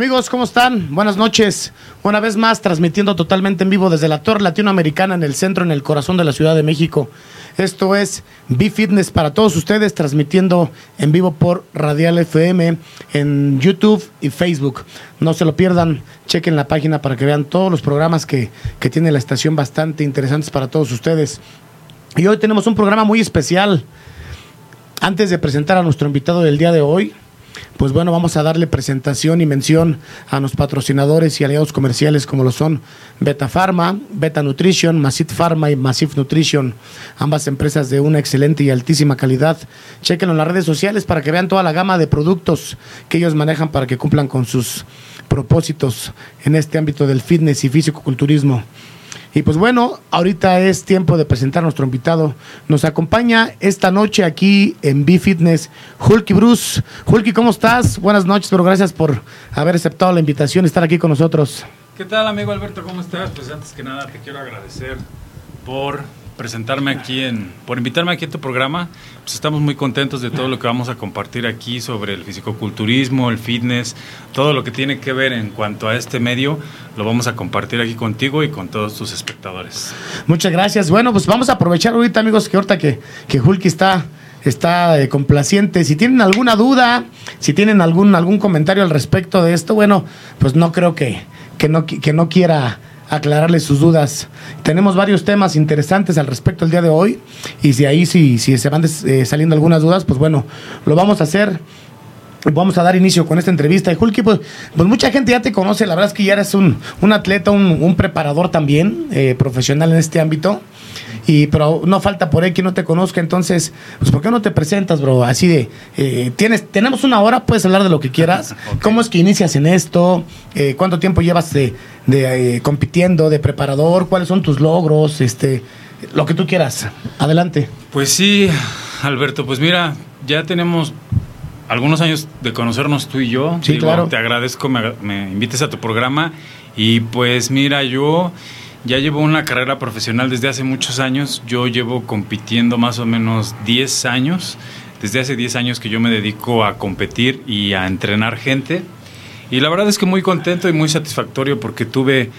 Amigos, ¿cómo están? Buenas noches. Una vez más, transmitiendo totalmente en vivo desde la Torre Latinoamericana en el centro, en el corazón de la Ciudad de México. Esto es B-Fitness para todos ustedes, transmitiendo en vivo por Radial FM en YouTube y Facebook. No se lo pierdan, chequen la página para que vean todos los programas que, que tiene la estación bastante interesantes para todos ustedes. Y hoy tenemos un programa muy especial. Antes de presentar a nuestro invitado del día de hoy, pues bueno, vamos a darle presentación y mención a los patrocinadores y aliados comerciales como lo son Beta Pharma, Beta Nutrition, Massive Pharma y Massive Nutrition, ambas empresas de una excelente y altísima calidad. Chequenlo en las redes sociales para que vean toda la gama de productos que ellos manejan para que cumplan con sus propósitos en este ámbito del fitness y físico-culturismo. Y pues bueno, ahorita es tiempo de presentar a nuestro invitado. Nos acompaña esta noche aquí en B-Fitness Hulky Bruce. Hulky, ¿cómo estás? Buenas noches, pero gracias por haber aceptado la invitación y estar aquí con nosotros. ¿Qué tal, amigo Alberto? ¿Cómo estás? Pues antes que nada te quiero agradecer por presentarme aquí en, por invitarme aquí a tu programa. Pues estamos muy contentos de todo lo que vamos a compartir aquí sobre el fisicoculturismo, el fitness, todo lo que tiene que ver en cuanto a este medio, lo vamos a compartir aquí contigo y con todos tus espectadores. Muchas gracias. Bueno, pues vamos a aprovechar ahorita, amigos, que ahorita que, que Hulky está está eh, complaciente. Si tienen alguna duda, si tienen algún, algún comentario al respecto de esto, bueno, pues no creo que, que, no, que no quiera aclararles sus dudas. Tenemos varios temas interesantes al respecto el día de hoy y si ahí si, si se van eh, saliendo algunas dudas, pues bueno, lo vamos a hacer. Vamos a dar inicio con esta entrevista. Y Hulky, pues, pues mucha gente ya te conoce, la verdad es que ya eres un, un atleta, un, un preparador también, eh, profesional en este ámbito. Y, pero no falta por ahí que no te conozca, entonces, pues ¿por qué no te presentas, bro? Así de, eh, tienes, tenemos una hora, puedes hablar de lo que quieras. ¿Cómo es que inicias en esto? Eh, ¿Cuánto tiempo llevas de, de eh, compitiendo, de preparador? ¿Cuáles son tus logros? Este, lo que tú quieras. Adelante. Pues sí, Alberto, pues mira, ya tenemos algunos años de conocernos tú y yo. Sí, claro. Te agradezco, me, me invites a tu programa. Y pues mira, yo ya llevo una carrera profesional desde hace muchos años. Yo llevo compitiendo más o menos 10 años. Desde hace 10 años que yo me dedico a competir y a entrenar gente. Y la verdad es que muy contento y muy satisfactorio porque tuve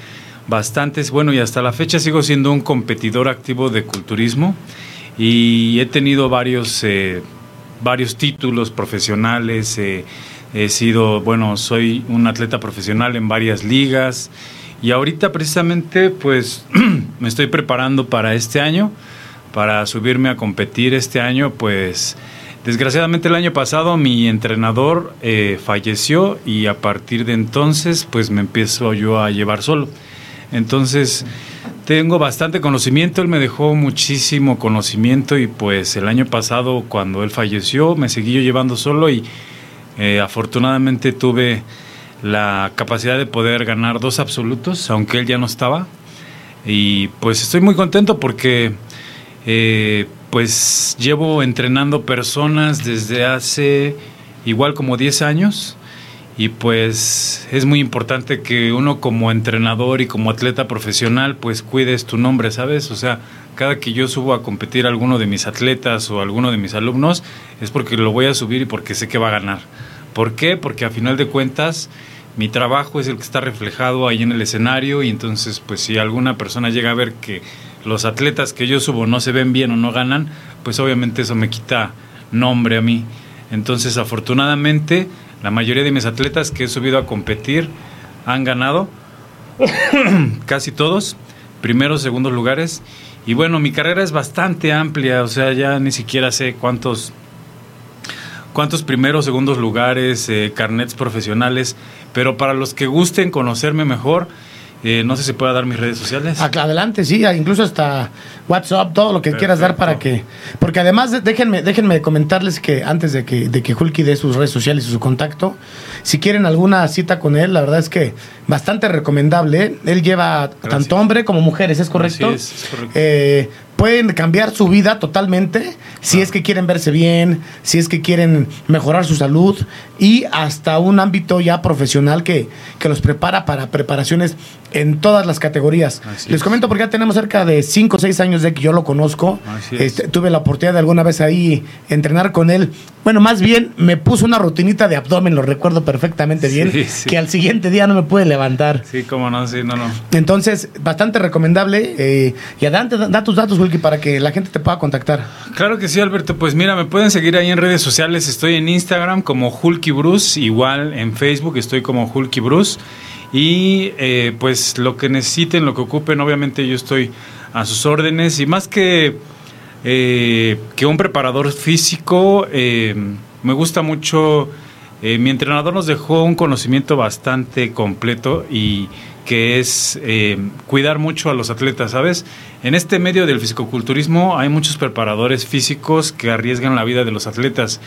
bastantes, bueno, y hasta la fecha sigo siendo un competidor activo de culturismo y he tenido varios, eh, varios títulos profesionales. He sido, bueno, soy un atleta profesional en varias ligas. Y ahorita precisamente pues me estoy preparando para este año, para subirme a competir este año, pues desgraciadamente el año pasado mi entrenador eh, falleció y a partir de entonces pues me empiezo yo a llevar solo. Entonces tengo bastante conocimiento, él me dejó muchísimo conocimiento y pues el año pasado cuando él falleció me seguí yo llevando solo y eh, afortunadamente tuve la capacidad de poder ganar dos absolutos, aunque él ya no estaba. Y pues estoy muy contento porque eh, pues llevo entrenando personas desde hace igual como 10 años y pues es muy importante que uno como entrenador y como atleta profesional pues cuides tu nombre, ¿sabes? O sea, cada que yo subo a competir a alguno de mis atletas o a alguno de mis alumnos es porque lo voy a subir y porque sé que va a ganar. ¿Por qué? Porque a final de cuentas mi trabajo es el que está reflejado ahí en el escenario y entonces pues si alguna persona llega a ver que los atletas que yo subo no se ven bien o no ganan, pues obviamente eso me quita nombre a mí. Entonces afortunadamente la mayoría de mis atletas que he subido a competir han ganado, casi todos, primeros, segundos lugares. Y bueno, mi carrera es bastante amplia, o sea, ya ni siquiera sé cuántos cuántos primeros, segundos lugares, eh, carnets profesionales, pero para los que gusten conocerme mejor, eh, no sé si pueda dar mis redes sociales. Adelante, sí, incluso hasta WhatsApp, todo lo que quieras dar para que. Porque además, déjenme, déjenme comentarles que antes de que, de que Hulky dé sus redes sociales y su contacto, si quieren alguna cita con él, la verdad es que bastante recomendable. Él lleva tanto hombre como mujeres, ¿es correcto? Sí, es, correcto. Eh, pueden cambiar su vida totalmente si es que quieren verse bien, si es que quieren mejorar su salud y hasta un ámbito ya profesional que, que los prepara para preparaciones en todas las categorías. Les comento porque ya tenemos cerca de 5 o 6 años de que yo lo conozco. Este, tuve la oportunidad de alguna vez ahí entrenar con él. Bueno, más bien me puso una rutinita de abdomen, lo recuerdo perfectamente bien, que al siguiente día no me pude levantar. Sí, cómo no, sí, no, no. Entonces, bastante recomendable. Eh, y adelante, da tus datos, Wilkie, para que la gente te pueda contactar. Claro que sí, Alberto. Pues mira, me pueden seguir ahí en redes sociales. Estoy en Instagram como Hulky Bruce, igual en Facebook estoy como Hulky Bruce. Y eh, pues lo que necesiten, lo que ocupen, obviamente yo estoy a sus órdenes. Y más que eh, que un preparador físico, eh, me gusta mucho, mi entrenador nos dejó un conocimiento bastante completo y que es cuidar mucho a los atletas, ¿sabes? En este medio del fisicoculturismo hay muchos preparadores físicos que arriesgan la vida de los atletas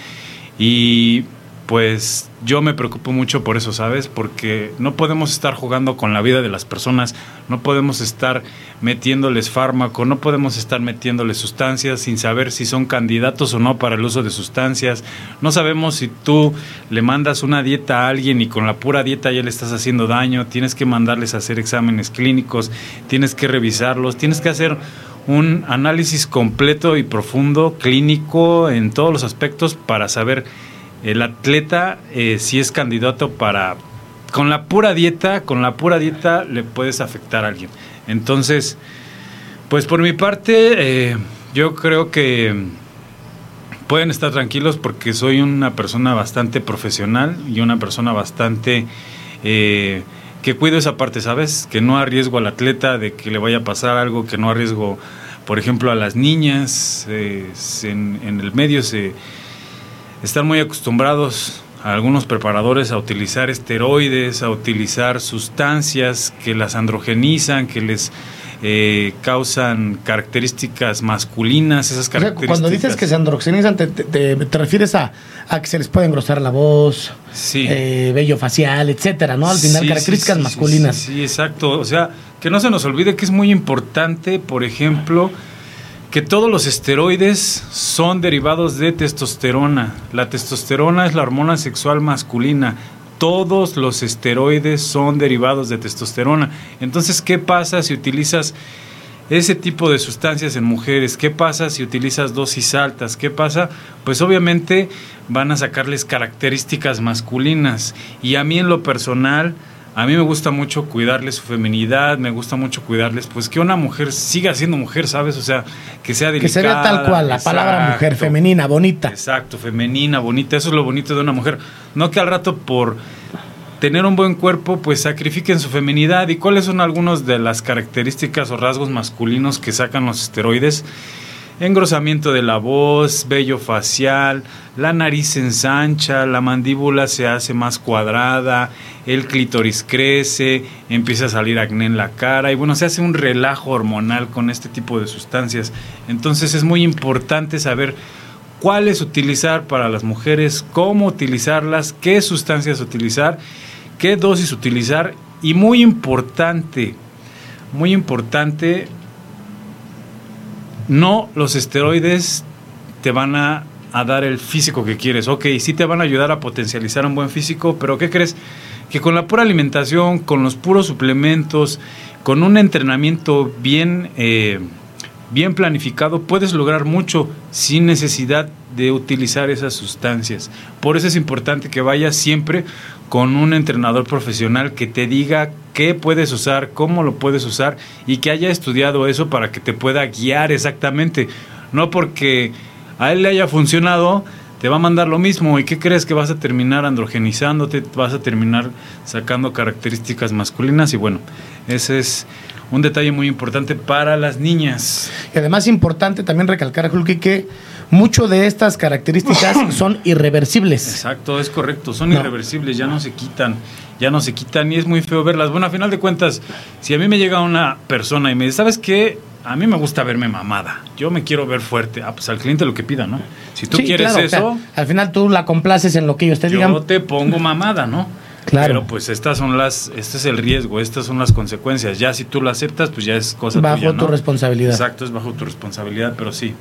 y pues yo me preocupo mucho por eso, ¿sabes? Porque no podemos estar jugando con la vida de las personas, no podemos estar metiéndoles fármaco, no podemos estar metiéndoles sustancias sin saber si son candidatos o no para el uso de sustancias. No sabemos si tú le mandas una dieta a alguien y con la pura dieta ya le estás haciendo daño, tienes que mandarles a hacer exámenes clínicos, tienes que revisarlos, tienes que hacer un análisis completo y profundo, clínico, en todos los aspectos para saber el atleta eh, si es candidato para con la pura dieta, con la pura dieta le puedes afectar a alguien. Entonces, pues por mi parte, eh, yo creo que pueden estar tranquilos porque soy una persona bastante profesional y una persona bastante eh, que cuido esa parte, ¿sabes? Que no arriesgo al atleta de que le vaya a pasar algo, que no arriesgo, por ejemplo, a las niñas. en, en el medio se están muy acostumbrados a algunos preparadores a utilizar esteroides, a utilizar sustancias que las androgenizan, que les eh, causan características masculinas, esas características. cuando dices que se androgenizan, te, refieres a, que se les puede engrosar la voz, sí. eh, vello facial, etcétera, ¿no? Al final, características masculinas. Sí, exacto. O sea, que no se nos olvide que es muy importante, por ejemplo, que todos los esteroides son derivados de testosterona. La testosterona es la hormona sexual masculina. Todos los esteroides son derivados de testosterona. Entonces, ¿qué pasa si utilizas ese tipo de sustancias en mujeres? ¿Qué pasa si utilizas dosis altas? ¿Qué pasa? Pues obviamente van a sacarles características masculinas. Y a mí en lo personal, a mí me gusta mucho cuidarles su feminidad, me gusta mucho cuidarles, pues que una mujer siga siendo mujer, ¿sabes? O sea, que sea delicada. Que se vea tal cual, la palabra mujer, femenina, bonita. Exacto, femenina, bonita, eso es lo bonito de una mujer. No que al rato por tener un buen cuerpo, pues sacrifiquen su feminidad. ¿Y cuáles son algunas de las características o rasgos masculinos que sacan los esteroides? engrosamiento de la voz, vello facial, la nariz se ensancha, la mandíbula se hace más cuadrada, el clítoris crece, empieza a salir acné en la cara y bueno, se hace un relajo hormonal con este tipo de sustancias. Entonces es muy importante saber cuáles utilizar para las mujeres, cómo utilizarlas, qué sustancias utilizar, qué dosis utilizar y muy importante, muy importante no, los esteroides te van a, dar el físico que quieres. Ok, sí te van a ayudar a potencializar un buen físico, pero ¿qué crees? Que con la pura alimentación, con los puros suplementos, con un entrenamiento bien, eh, bien planificado, puedes lograr mucho sin necesidad de utilizar esas sustancias. Por eso es importante que vayas siempre con un entrenador profesional que te diga qué puedes usar, cómo lo puedes usar y que haya estudiado eso para que te pueda guiar exactamente. No porque a él le haya funcionado, te va a mandar lo mismo. ¿Y qué crees que vas a terminar androgenizándote? Vas a terminar sacando características masculinas y bueno, ese es un detalle muy importante para las niñas. Y además importante también recalcar, Hulky, que mucho de estas características son irreversibles. Exacto, es correcto, son irreversibles, ya no se quitan, ya no se quitan y es muy feo verlas. Bueno, a final de cuentas, si a mí me llega una persona y me dice, ¿sabes qué? A mí me gusta verme mamada, yo me quiero ver fuerte. Ah, pues al cliente lo que pida, ¿no? Si tú quieres eso... al final tú la complaces en lo que ellos te digan. Yo te pongo mamada, ¿no? Claro. Pero pues estas son las, este es el riesgo, estas son las consecuencias. Ya si tú lo aceptas, pues ya es cosa bajo tuya, tu responsabilidad. Exacto, es bajo tu responsabilidad, pero sí,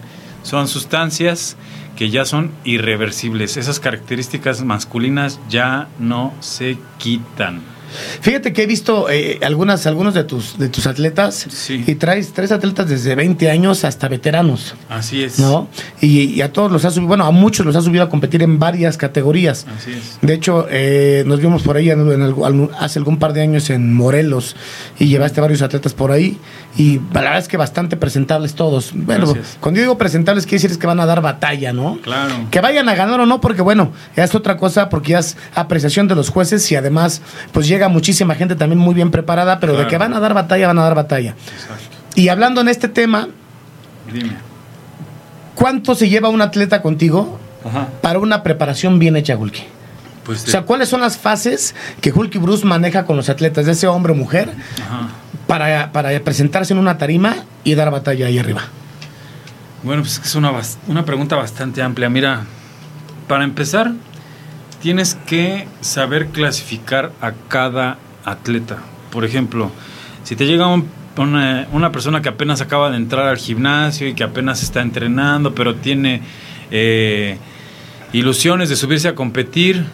son sustancias que ya son irreversibles. Esas características masculinas ya no se quitan. Fíjate que he visto eh, algunas, algunos de tus, de tus atletas y traes tres atletas desde 20 años hasta veteranos. Así es. ¿No? Y, a todos los has subido, bueno, a muchos los has subido a competir en varias categorías. Así es. De hecho, eh, nos vimos por ahí hace algún par de años en Morelos y llevaste varios atletas por ahí y la verdad es que bastante presentables todos. Bueno, cuando yo digo presentables, quiere decir que van a dar batalla, ¿no? Claro. Que vayan a ganar o no, porque bueno, ya es otra cosa, porque ya es apreciación de los jueces y además, pues llega muchísima gente también muy bien preparada, pero de que van a dar batalla, van a dar batalla. Exacto. Y hablando en este tema, Dime. ¿cuánto se lleva un atleta contigo para una preparación bien hecha, Hulky? Pues o sea, ¿cuáles son las fases que Hulky Bruce maneja con los atletas, de ese hombre o mujer, Para, para, presentarse en una tarima y dar batalla ahí arriba? Bueno, pues es una, una pregunta bastante amplia. Mira, para empezar, tienes que saber clasificar a cada atleta. Por ejemplo, si te llega una, persona que apenas acaba de entrar al gimnasio y que apenas está entrenando, pero tiene eh, ilusiones de subirse a competir,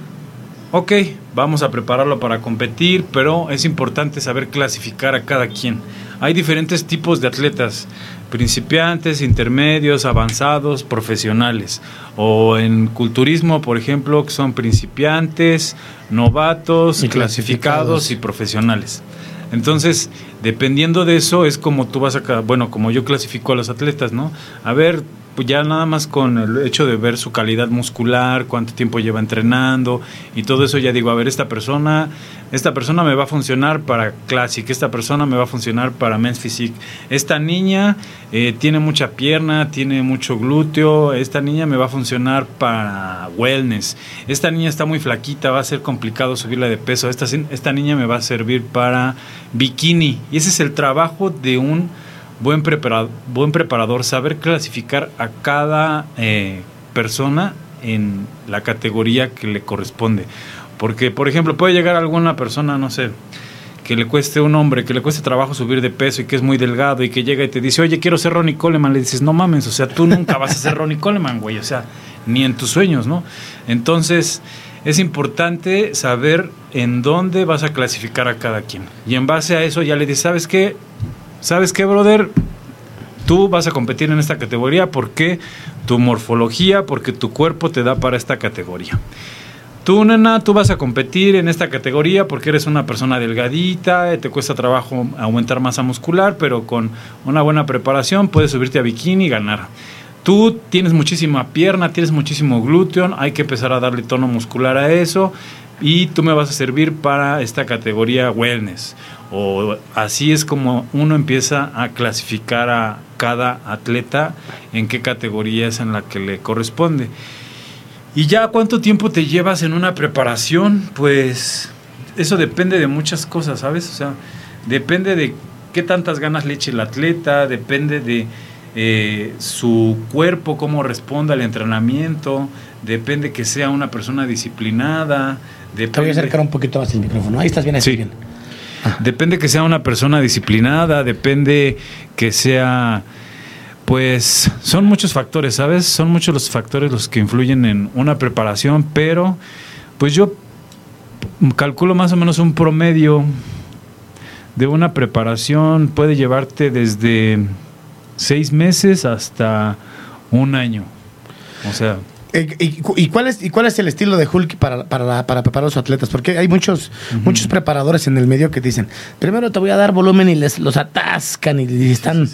ok, vamos a prepararlo para competir, pero es importante saber clasificar a cada quien. Hay diferentes tipos de atletas principiantes, intermedios, avanzados, profesionales. O en culturismo, por ejemplo, que son principiantes, novatos, clasificados. y profesionales. Entonces, dependiendo de eso, es como tú vas a, bueno, como yo clasifico a los atletas, ¿no? A ver, pues ya nada más con el hecho de ver su calidad muscular, cuánto tiempo lleva entrenando y todo eso ya digo, a ver, esta persona, esta persona me va a funcionar para Classic, esta persona me va a funcionar para Men's Physique, esta niña eh, tiene mucha pierna, tiene mucho glúteo, esta niña me va a funcionar para Wellness, esta niña está muy flaquita, va a ser complicado subirla de peso, esta, esta niña me va a servir para bikini. Y ese es el trabajo de un buen preparador, buen preparador saber clasificar a cada eh, persona en la categoría que le corresponde. Porque, por ejemplo, puede llegar alguna persona, no sé, que le cueste un hombre, que le cueste trabajo subir de peso y que es muy delgado y que llega y te dice, oye, quiero ser Ronnie Coleman. Le dices, no mames, o sea, tú nunca vas a ser Ronnie Coleman, güey, o sea, ni en tus sueños, ¿no? Entonces, es importante saber en dónde vas a clasificar a cada quien. Y en base a eso ya le dices, ¿sabes qué? ¿Sabes qué, brother? Tú vas a competir en esta categoría porque tu morfología, porque tu cuerpo te da para esta categoría. Tú, nena, tú vas a competir en esta categoría porque eres una persona delgadita, te cuesta trabajo aumentar masa muscular, pero con una buena preparación puedes subirte a bikini y ganar. Tú tienes muchísima pierna, tienes muchísimo glúteo, hay que empezar a darle tono muscular a eso y tú me vas a servir para esta categoría wellness o así es como uno empieza a clasificar a cada atleta en qué categoría es en la que le corresponde. Y ya cuánto tiempo te llevas en una preparación, pues eso depende de muchas cosas, ¿sabes? O sea, depende de qué tantas ganas le eche el atleta, depende de eh, su cuerpo, cómo responda al entrenamiento, depende que sea una persona disciplinada. Depende... Te voy a acercar un poquito más el micrófono. Ahí estás bien, ahí sí. bien. Depende que sea una persona disciplinada, depende que sea, pues son muchos factores, ¿sabes? Son muchos los factores los que influyen en una preparación, pero pues yo calculo más o menos un promedio de una preparación puede llevarte desde seis meses hasta un año. O sea, eh, y, cuál es, ¿Y cuál es el estilo de Hulk para, para, para preparar a los atletas? Porque hay muchos, muchos preparadores en el medio que dicen, primero te voy a dar volumen y les los atascan y están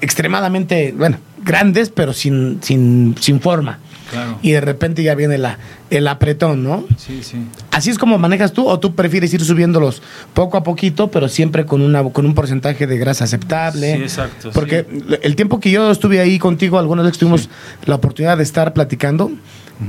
extremadamente, bueno, grandes, pero sin, sin, sin forma. Claro. Y de repente ya viene la, el apretón, ¿no? Sí, sí. ¿Así es como manejas tú o tú prefieres ir subiéndolos poco a poquito, pero siempre con, una, con un porcentaje de grasa aceptable? Sí, exacto, Porque sí. el tiempo que yo estuve ahí contigo, algunas veces tuvimos la oportunidad de estar platicando,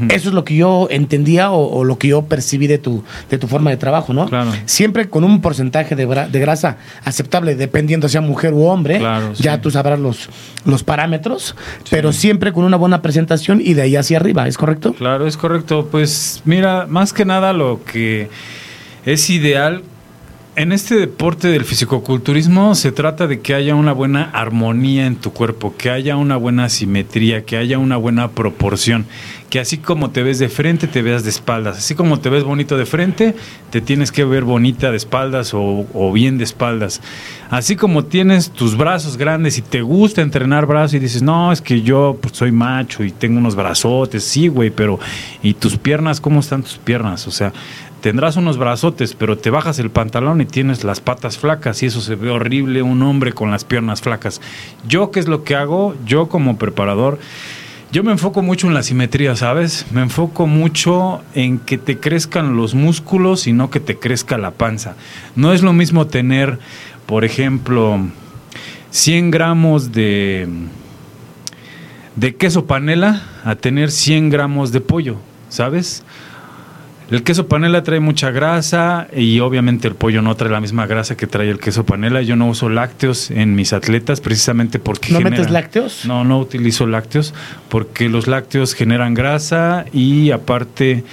eso es lo que yo entendía o, o lo que yo percibí de tu, de tu forma de trabajo, ¿no? Claro. Siempre con un porcentaje de, de grasa aceptable, dependiendo sea mujer u hombre, Claro, ya sí. tú sabrás los, los parámetros, pero siempre con una buena presentación y de ahí hacia arriba, ¿es correcto? Claro, es correcto. Pues mira, más que nada lo que es ideal en este deporte del fisicoculturismo se trata de que haya una buena armonía en tu cuerpo, que haya una buena simetría, que haya una buena proporción, que así como te ves de frente, te veas de espaldas, así como te ves bonito de frente, te tienes que ver bonita de espaldas o, bien de espaldas. Así como tienes tus brazos grandes y te gusta entrenar brazos y dices, no, es que yo pues, soy macho y tengo unos brazotes, sí, güey, pero ¿y tus piernas? ¿Cómo están tus piernas? O sea, tendrás unos brazotes, pero te bajas el pantalón y tienes las patas flacas y eso se ve horrible, un hombre con las piernas flacas. Yo, ¿qué es lo que hago? Yo como preparador, yo me enfoco mucho en la simetría, ¿sabes? Me enfoco mucho en que te crezcan los músculos y no que te crezca la panza. No es lo mismo tener, por ejemplo, 100 gramos de, de queso panela a tener 100 gramos de pollo, ¿sabes? El queso panela trae mucha grasa y obviamente el pollo no trae la misma grasa que trae el queso panela. Yo no uso lácteos en mis atletas precisamente porque... ¿No metes lácteos? No, no utilizo lácteos porque los lácteos generan grasa y aparte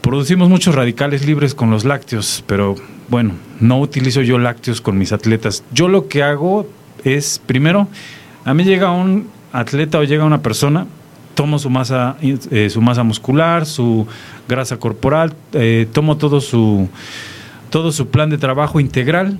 producimos muchos radicales libres con los lácteos, pero bueno, no utilizo yo lácteos con mis atletas. Yo lo que hago es, primero, a mí llega un atleta o llega una persona, tomo su masa, eh, su masa muscular, su grasa corporal, eh, tomo todo su, todo su plan de trabajo integral,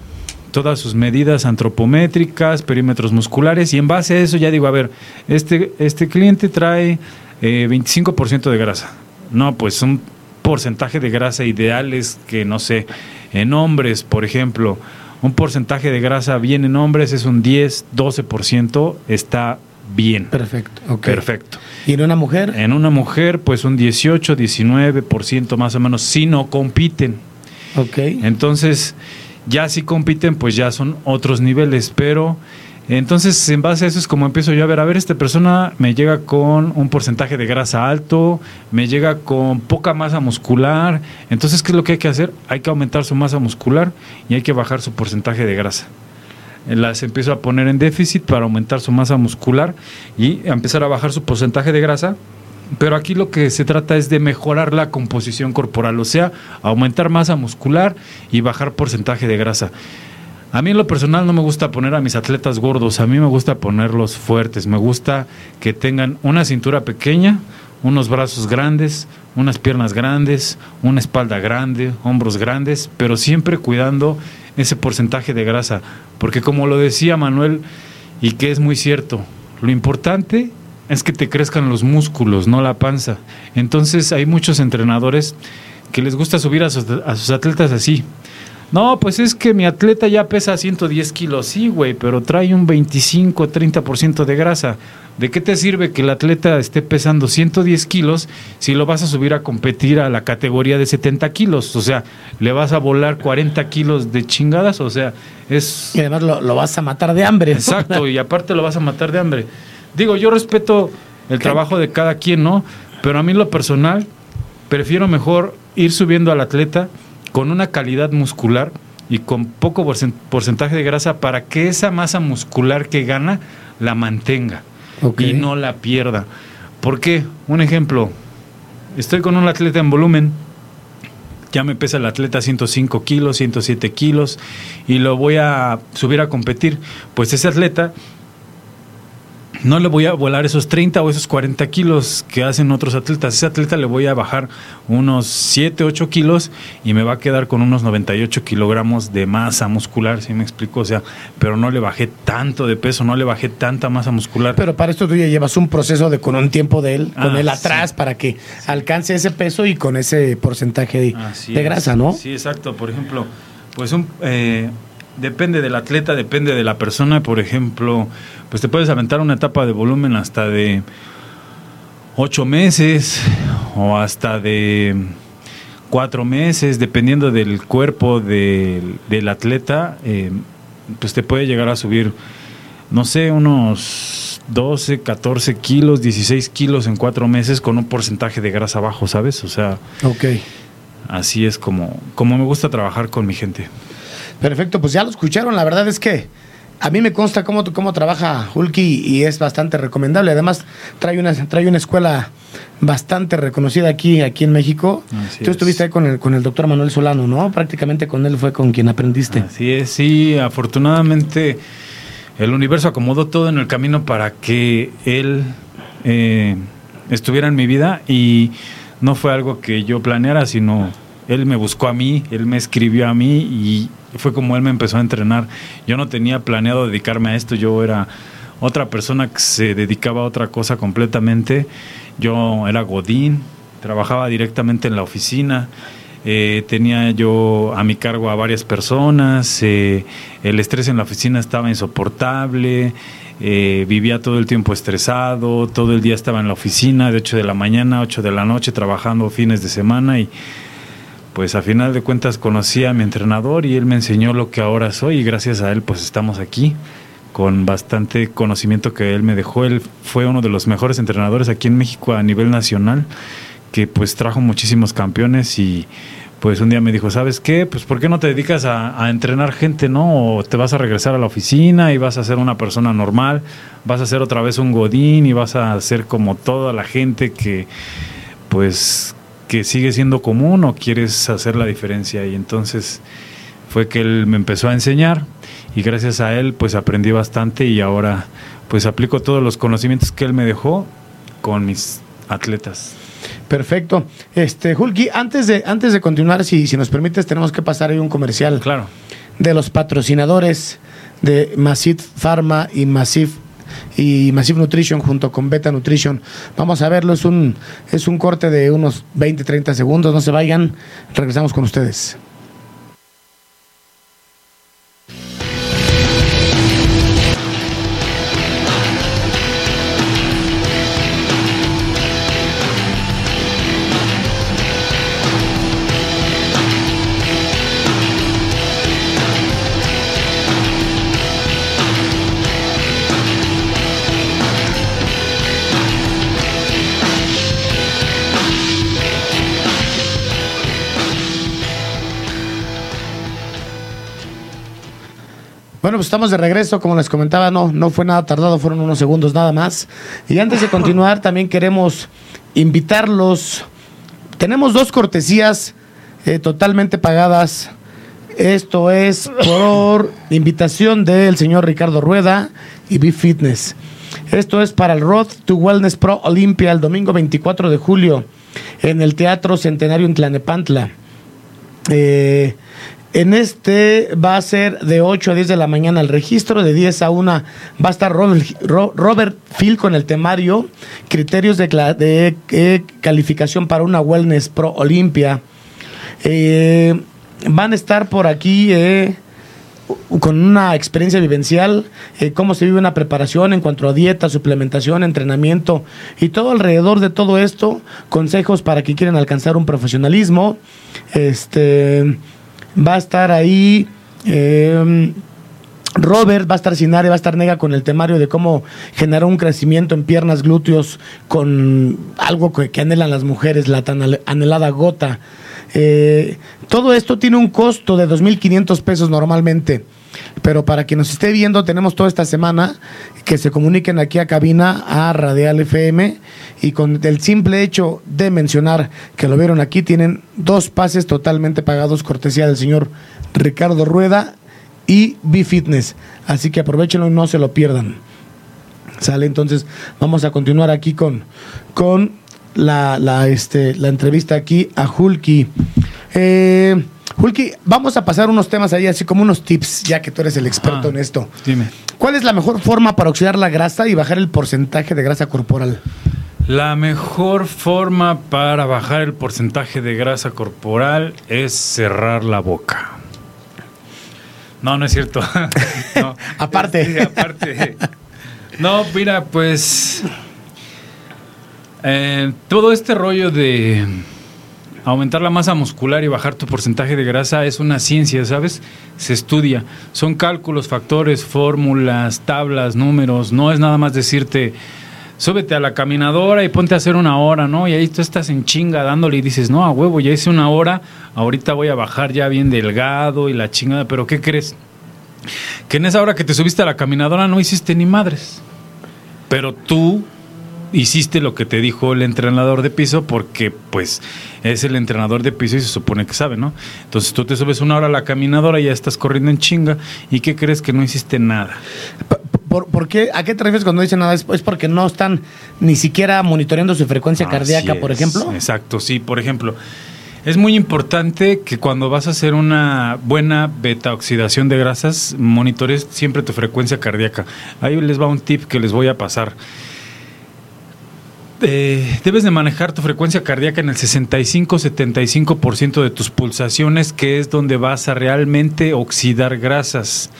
todas sus medidas antropométricas, perímetros musculares, y en base a eso ya digo, a ver, este, este cliente trae eh, 25% de grasa. No, pues un porcentaje de grasa ideal es que, no sé, en hombres, por ejemplo, un porcentaje de grasa bien en hombres es un 10, 12%, está bien. Perfecto. ok. Perfecto. ¿Y en una mujer? En una mujer, pues un 18, 19% más o menos, si no compiten. ok. Entonces, ya si compiten, pues ya son otros niveles, pero entonces en base a eso es como empiezo yo a ver, a ver, esta persona me llega con un porcentaje de grasa alto, me llega con poca masa muscular, entonces, ¿qué es lo que hay que hacer? Hay que aumentar su masa muscular y hay que bajar su porcentaje de grasa. Las empiezo a poner en déficit para aumentar su masa muscular y empezar a bajar su porcentaje de grasa pero aquí lo que se trata es de mejorar la composición corporal, o sea, aumentar masa muscular y bajar porcentaje de grasa. A mí en lo personal no me gusta poner a mis atletas gordos, a mí me gusta ponerlos fuertes, me gusta que tengan una cintura pequeña, unos brazos grandes, unas piernas grandes, una espalda grande, hombros grandes, pero siempre cuidando ese porcentaje de grasa, porque como lo decía Manuel, y que es muy cierto, lo importante es que te crezcan los músculos, no la panza. Entonces hay muchos entrenadores que les gusta subir a sus, a sus atletas así. No, pues es que mi atleta ya pesa 110 kilos, sí, güey, pero trae un 25, 30% de grasa. ¿De qué te sirve que el atleta esté pesando 110 kilos si lo vas a subir a competir a la categoría de 70 kilos? O sea, le vas a volar 40 kilos de chingadas, o sea, es... Y además lo, lo vas a matar de hambre. Exacto, y aparte lo vas a matar de hambre. Digo, yo respeto el trabajo de cada quien, ¿no? Pero a mí lo personal, prefiero mejor ir subiendo al atleta con una calidad muscular y con poco porcen- porcentaje de grasa para que esa masa muscular que gana la mantenga y no la pierda. ¿Por qué? Un ejemplo, estoy con un atleta en volumen, ya me pesa el atleta 105 kilos, 107 kilos y lo voy a subir a competir. Pues ese atleta no le voy a volar esos 30 o esos 40 kilos que hacen otros atletas. Ese atleta le voy a bajar unos 7, 8 kilos y me va a quedar con unos 98 kilogramos de masa muscular, ¿sí me explico? O sea, pero no le bajé tanto de peso, no le bajé tanta masa muscular. Pero para esto tú ya llevas un proceso de con un tiempo de él, con Ah, él atrás, sí. para que alcance ese peso y con ese porcentaje de, de grasa, ¿no? Sí, exacto. Por ejemplo, pues un, eh, depende del atleta, depende de la persona. Por ejemplo, pues te puedes aventar una etapa de volumen hasta de ocho meses o hasta de cuatro meses, dependiendo del cuerpo del, del atleta, eh, pues te puede llegar a subir, no sé, unos 12, 14 kilos, 16 kilos en cuatro meses con un porcentaje de grasa bajo, ¿sabes? O sea, Ok. así es como, como me gusta trabajar con mi gente. Perfecto, pues ya lo escucharon. La verdad es que a mí me consta cómo, cómo trabaja Hulky y es bastante recomendable. Además, trae una, trae una escuela bastante reconocida aquí, aquí en México. Así Tú es. estuviste ahí con el, con el doctor Manuel Solano, ¿no? Prácticamente con él fue con quien aprendiste. Así es, sí, afortunadamente el universo acomodó todo en el camino para que él eh, estuviera en mi vida y no fue algo que yo planeara, sino él me buscó a mí, él me escribió a mí y fue como él me empezó a entrenar. Yo no tenía planeado dedicarme a esto, yo era otra persona que se dedicaba a otra cosa completamente. Yo era Godín, trabajaba directamente en la oficina. Eh, tenía yo a mi cargo a varias personas, eh, el estrés en la oficina estaba insoportable, eh, vivía todo el tiempo estresado, todo el día estaba en la oficina, de 8 de la mañana a 8 de la noche, trabajando fines de semana y pues a final de cuentas conocí a mi entrenador y él me enseñó lo que ahora soy y gracias a él pues estamos aquí con bastante conocimiento que él me dejó. Él fue uno de los mejores entrenadores aquí en México a nivel nacional que pues trajo muchísimos campeones y pues un día me dijo, ¿sabes qué? Pues ¿por qué no te dedicas a, a, entrenar gente, no? O te vas a regresar a la oficina y vas a ser una persona normal, vas a ser otra vez un godín y vas a ser como toda la gente que pues que sigue siendo común o quieres hacer la diferencia y entonces fue que él me empezó a enseñar y gracias a él pues aprendí bastante y ahora pues aplico todos los conocimientos que él me dejó con mis atletas. Perfecto. Este, Hulky, antes de, antes de continuar, si, si nos permites, tenemos que pasar ahí un comercial Claro. de los patrocinadores de Massive Pharma y Massive y Massive Nutrition junto con Beta Nutrition. Vamos a verlo, es un, es un corte de unos 20, 30 segundos, no se vayan, regresamos con ustedes. Pues estamos de regreso, como les comentaba, no, no fue nada tardado, fueron unos segundos nada más. Y antes de continuar, también queremos invitarlos. Tenemos dos cortesías eh, totalmente pagadas. Esto es por invitación del señor Ricardo Rueda y B Fitness. Esto es para el Road to Wellness Pro Olympia el domingo 24 de julio en el Teatro Centenario en Tlanepantla. Eh, en este va a ser de 8 a 10 de la mañana el registro, de 10 a 1 va a estar Robert, Ro- Robert Phil con el temario, criterios de, eh, calificación para una Wellness Pro Olimpia. Eh, van a estar por aquí eh, con una experiencia vivencial, cómo se vive una preparación en cuanto a dieta, suplementación, entrenamiento y todo alrededor de todo esto, consejos para quien quieren alcanzar un profesionalismo. Este va a estar ahí. eh, Robert va a estar Sinare, va a estar Nega con el temario de cómo generar un crecimiento en piernas, glúteos, con algo que, que anhelan las mujeres, la tan anhelada gota. Eh, todo esto tiene un costo de 2.500 pesos normalmente. Pero para quien nos esté viendo, tenemos toda esta semana que se comuniquen aquí a cabina a Radial FM y con el simple hecho de mencionar que lo vieron aquí, tienen dos pases totalmente pagados, cortesía del señor Ricardo Rueda y B-Fitness. Así que aprovechenlo y no se lo pierdan. Sale, entonces vamos a continuar aquí con, con la, la, este, la entrevista aquí a Hulky. Eh, Hulky, vamos a pasar unos temas ahí, así como unos tips, ya que tú eres el experto Ah, en esto. Dime. ¿Cuál es la mejor forma para oxidar la grasa y bajar el porcentaje de grasa corporal? La mejor forma para bajar el porcentaje de grasa corporal es cerrar la boca. No, no es cierto. no, aparte. Este, aparte. No, mira, pues eh, todo este rollo de aumentar la masa muscular y bajar tu porcentaje de grasa es una ciencia, ¿sabes? Se estudia. Son cálculos, factores, fórmulas, tablas, números. No es nada más decirte, súbete a la caminadora y ponte a hacer una hora, ¿no? Y ahí tú estás en chinga dándole y dices, no, a huevo, ya hice una hora, ahorita voy a bajar ya bien delgado y la chingada. Pero ¿qué crees? Que en esa hora que te subiste a la caminadora no hiciste ni madres. Pero tú hiciste lo que te dijo el entrenador de piso porque pues es el entrenador de piso y se supone que sabe, ¿no? Entonces tú te subes una hora a la caminadora y ya estás corriendo en chinga y ¿qué crees que no hiciste nada? ¿Por, qué? ¿A qué te refieres cuando dicen nada? ¿Es porque no están ni siquiera monitoreando su frecuencia cardíaca, por ejemplo? Exacto, sí, por ejemplo. Es muy importante que cuando vas a hacer una buena beta oxidación de grasas, monitores siempre tu frecuencia cardíaca. Ahí les va un tip que les voy a pasar. Eh, debes de manejar tu frecuencia cardíaca en el 65-75% de tus pulsaciones, que es donde vas a realmente oxidar grasas.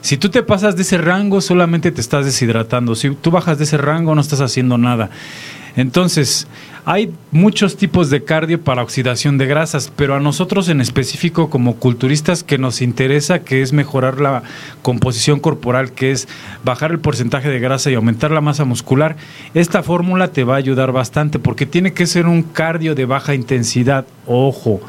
Si tú te pasas de ese rango, solamente te estás deshidratando. Si tú bajas de ese rango, no estás haciendo nada. Entonces, hay muchos tipos de cardio para oxidación de grasas, pero a nosotros en específico como culturistas que nos interesa que es mejorar la composición corporal, que es bajar el porcentaje de grasa y aumentar la masa muscular, esta fórmula te va a ayudar bastante porque tiene que ser un cardio de baja intensidad. Ojo,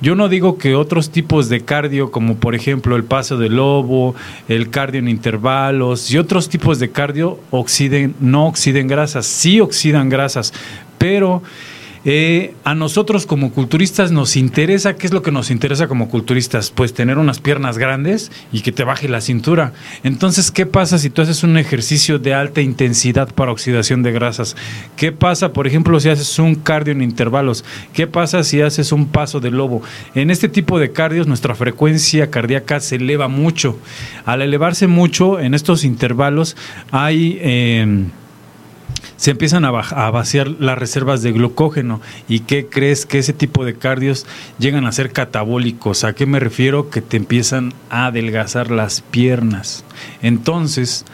yo no digo que otros tipos de cardio, como por ejemplo el paso de lobo, el cardio en intervalos y otros tipos de cardio oxiden, no oxiden grasas, sí oxidan grasas, pero eh, a nosotros como culturistas nos interesa, ¿qué es lo que nos interesa como culturistas? Pues tener unas piernas grandes y que te baje la cintura. Entonces, ¿qué pasa si tú haces un ejercicio de alta intensidad para oxidación de grasas? ¿Qué pasa, por ejemplo, si haces un cardio en intervalos? ¿Qué pasa si haces un paso de lobo? En este tipo de cardios nuestra frecuencia cardíaca se eleva mucho. Al elevarse mucho en estos intervalos hay... Eh, se empiezan a, vaciar las reservas de glucógeno. ¿Y qué crees que ese tipo de cardios llegan a ser catabólicos? ¿A qué me refiero? Que te empiezan a adelgazar las piernas. Entonces,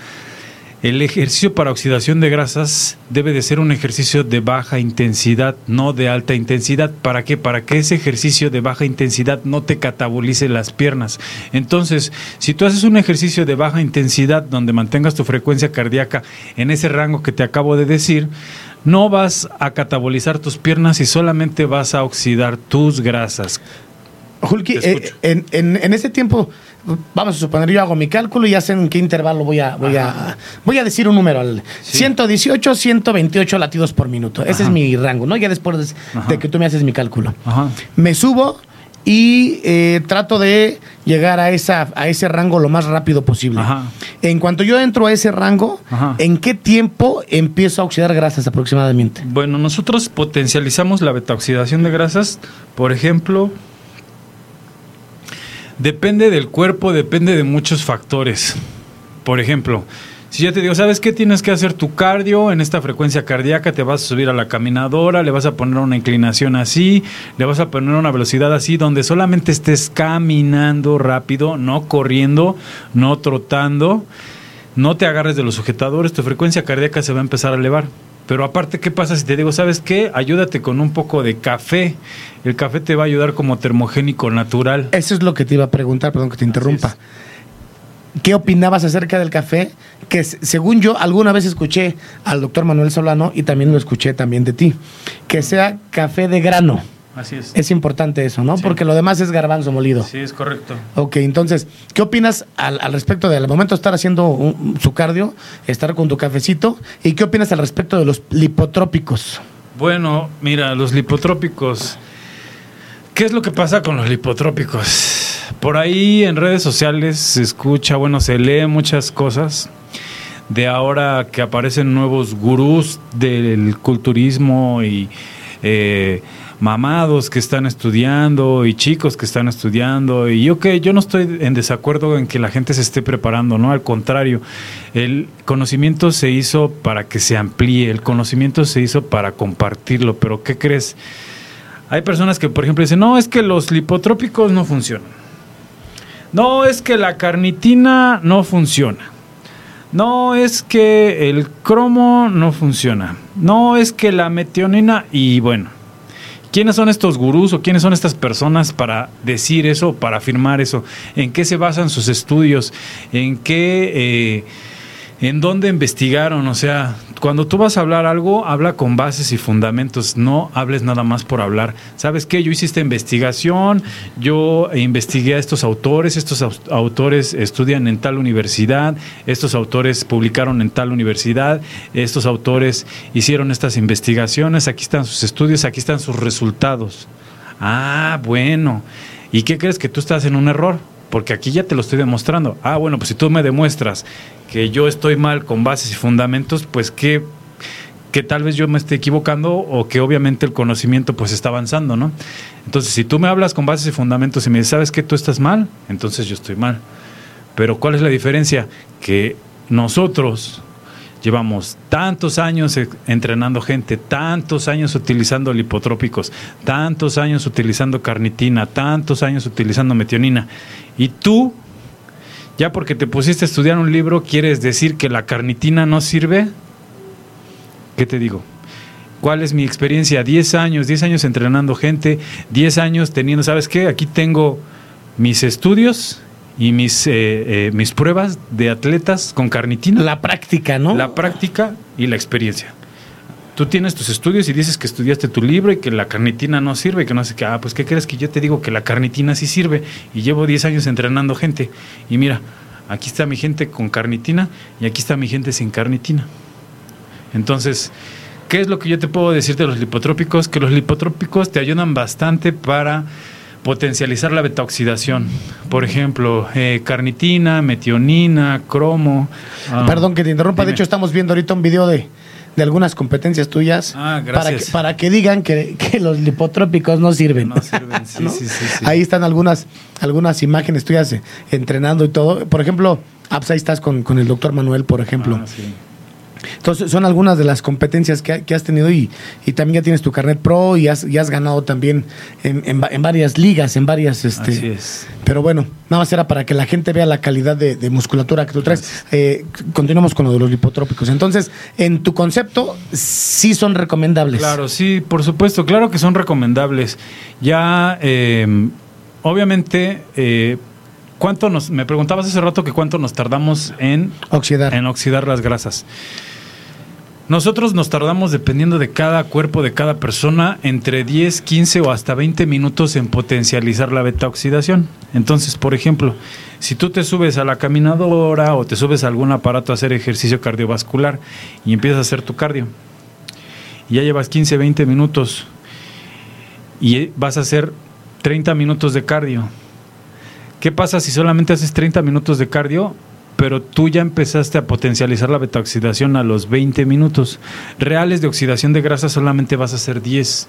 el ejercicio para oxidación de grasas debe de ser un ejercicio de baja intensidad, no de alta intensidad. ¿Para qué? Para que ese ejercicio de baja intensidad no te catabolice las piernas. Entonces, si tú haces un ejercicio de baja intensidad donde mantengas tu frecuencia cardíaca en ese rango que te acabo de decir, no vas a catabolizar tus piernas y solamente vas a oxidar tus grasas. Hulky, eh, en, en, en ese tiempo vamos a suponer, yo hago mi cálculo y ya sé en qué intervalo voy a, voy a, voy a decir un número, al 118, 128 latidos por minuto. Ese es mi rango, ¿no? Ya después de, que tú me haces mi cálculo. Me subo y eh, trato de llegar a, esa, a ese rango lo más rápido posible. En cuanto yo entro a ese rango, ¿en qué tiempo empiezo a oxidar grasas aproximadamente? Bueno, nosotros potencializamos la beta-oxidación de grasas, por ejemplo, Depende del cuerpo, depende de muchos factores. Por ejemplo, si yo te digo, ¿sabes qué? Tienes que hacer tu cardio en esta frecuencia cardíaca, te vas a subir a la caminadora, le vas a poner una inclinación así, le vas a poner una velocidad así, donde solamente estés caminando rápido, no corriendo, no trotando, no te agarres de los sujetadores, tu frecuencia cardíaca se va a empezar a elevar. Pero aparte, ¿qué pasa si te digo, sabes qué? Ayúdate con un poco de café. El café te va a ayudar como termogénico natural. Eso es lo que te iba a preguntar, perdón que te interrumpa. ¿Qué opinabas acerca del café? Que según yo alguna vez escuché al doctor Manuel Solano y también lo escuché también de ti, que sea café de grano. Así es. Es importante eso, ¿no? Porque lo demás es garbanzo molido. Sí, es correcto. Ok, entonces, ¿qué opinas al, respecto del momento de estar haciendo su cardio, estar con tu cafecito? ¿Y qué opinas al respecto de los lipotrópicos? Bueno, mira, los lipotrópicos. ¿Qué es lo que pasa con los lipotrópicos? Por ahí en redes sociales se escucha, bueno, se lee muchas cosas de ahora que aparecen nuevos gurús del culturismo y eh, mamados que están estudiando y chicos que están estudiando y yo que yo no estoy en desacuerdo en que la gente se esté preparando, no, al contrario, el conocimiento se hizo para que se amplíe, el conocimiento se hizo para compartirlo, pero ¿qué crees? Hay personas que por ejemplo dicen, "No, es que los lipotrópicos no funcionan." No, es que la carnitina no funciona. No, es que el cromo no funciona. No, es que la metionina y bueno. ¿Quiénes son estos gurús o quiénes son estas personas para decir eso, para afirmar eso? ¿En qué se basan sus estudios? ¿En qué... Eh, ¿En dónde investigaron? O sea, cuando tú vas a hablar algo, habla con bases y fundamentos, no hables nada más por hablar. ¿Sabes qué? Yo hice esta investigación, yo investigué a estos autores, estos autores estudian en tal universidad, estos autores publicaron en tal universidad, estos autores hicieron estas investigaciones, aquí están sus estudios, aquí están sus resultados. Ah, bueno. ¿Y qué crees que tú estás en un error? Porque aquí ya te lo estoy demostrando. Ah, bueno, pues si tú me demuestras que yo estoy mal con bases y fundamentos, pues que, que tal vez yo me esté equivocando o que obviamente el conocimiento pues está avanzando, ¿no? Entonces, si tú me hablas con bases y fundamentos y me dices, ¿sabes que tú estás mal? Entonces yo estoy mal. Pero ¿cuál es la diferencia? Que nosotros llevamos tantos años e, entrenando gente, tantos años utilizando lipotrópicos, tantos años utilizando carnitina, tantos años utilizando metionina. Y tú ya porque te pusiste a estudiar un libro, ¿quieres decir que la carnitina no sirve? ¿Qué te digo? ¿Cuál es mi experiencia? 10 años, 10 años entrenando gente, 10 años teniendo, ¿sabes qué? Aquí tengo mis estudios y mis, eh, eh, mis pruebas de atletas con carnitina. La práctica, ¿no? La práctica y la experiencia tú tienes tus estudios y dices que estudiaste tu libro y que la carnitina no sirve, que no sé qué, ah, pues ¿qué crees que yo te digo que la carnitina sí sirve? Y llevo 10 años entrenando gente. Y mira, aquí está mi gente con carnitina y aquí está mi gente sin carnitina. Entonces, ¿qué es lo que yo te puedo decir de los lipotrópicos? Que los lipotrópicos te ayudan bastante para potencializar la betaoxidación. Por ejemplo, eh, carnitina, metionina, cromo. Ah, Perdón que te interrumpa, de hecho estamos viendo ahorita un video de, de algunas competencias tuyas ah, para, que, para que digan que, los lipotrópicos no sirven. No sirven, sí, sí, sí, Ahí están algunas, algunas imágenes tuyas eh, entrenando y todo. Por ejemplo, ah, pues ahí estás con, con el doctor Manuel, por ejemplo. Ah, entonces, son algunas de las competencias que, has tenido y, también ya tienes tu carnet pro y has, has ganado también en, varias ligas, en varias... Este, Así es. Pero bueno, nada más era para que la gente vea la calidad de, musculatura que tú traes. Eh, continuamos con lo de los lipotrópicos. Entonces, en tu concepto, sí son recomendables. Claro, sí, por supuesto, claro que son recomendables. Ya, eh, obviamente... Eh, ¿Cuánto nos, me preguntabas hace rato que cuánto nos tardamos en oxidar, en oxidar las grasas? Nosotros nos tardamos, dependiendo de cada cuerpo, de cada persona, entre 10, 15 o hasta 20 minutos en potencializar la beta oxidación. Entonces, por ejemplo, si tú te subes a la caminadora o te subes a algún aparato a hacer ejercicio cardiovascular y empiezas a hacer tu cardio, y ya llevas 15, 20 minutos y vas a hacer 30 minutos de cardio. ¿Qué pasa si solamente haces 30 minutos de cardio pero tú ya empezaste a potencializar la beta-oxidación a los 20 minutos. Reales de oxidación de grasa solamente vas a hacer 10.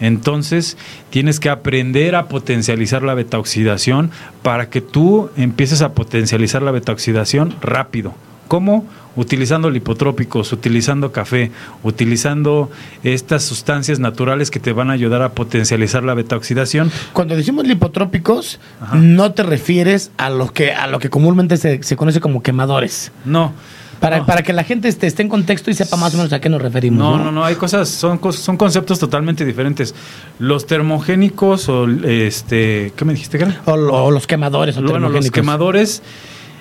Entonces tienes que aprender a potencializar la beta-oxidación para que tú empieces a potencializar la beta-oxidación rápido. ¿Cómo? Utilizando lipotrópicos, utilizando café, utilizando estas sustancias naturales que te van a ayudar a potencializar la betaoxidación. Cuando decimos lipotrópicos, no te refieres a lo que, a lo que comúnmente se, conoce como quemadores. No. Para, para, que la gente esté, esté, en contexto y sepa más o menos a qué nos referimos. No, no, no, hay cosas, son, son conceptos totalmente diferentes. Los termogénicos o este, ¿qué me dijiste que O, los quemadores o bueno, los quemadores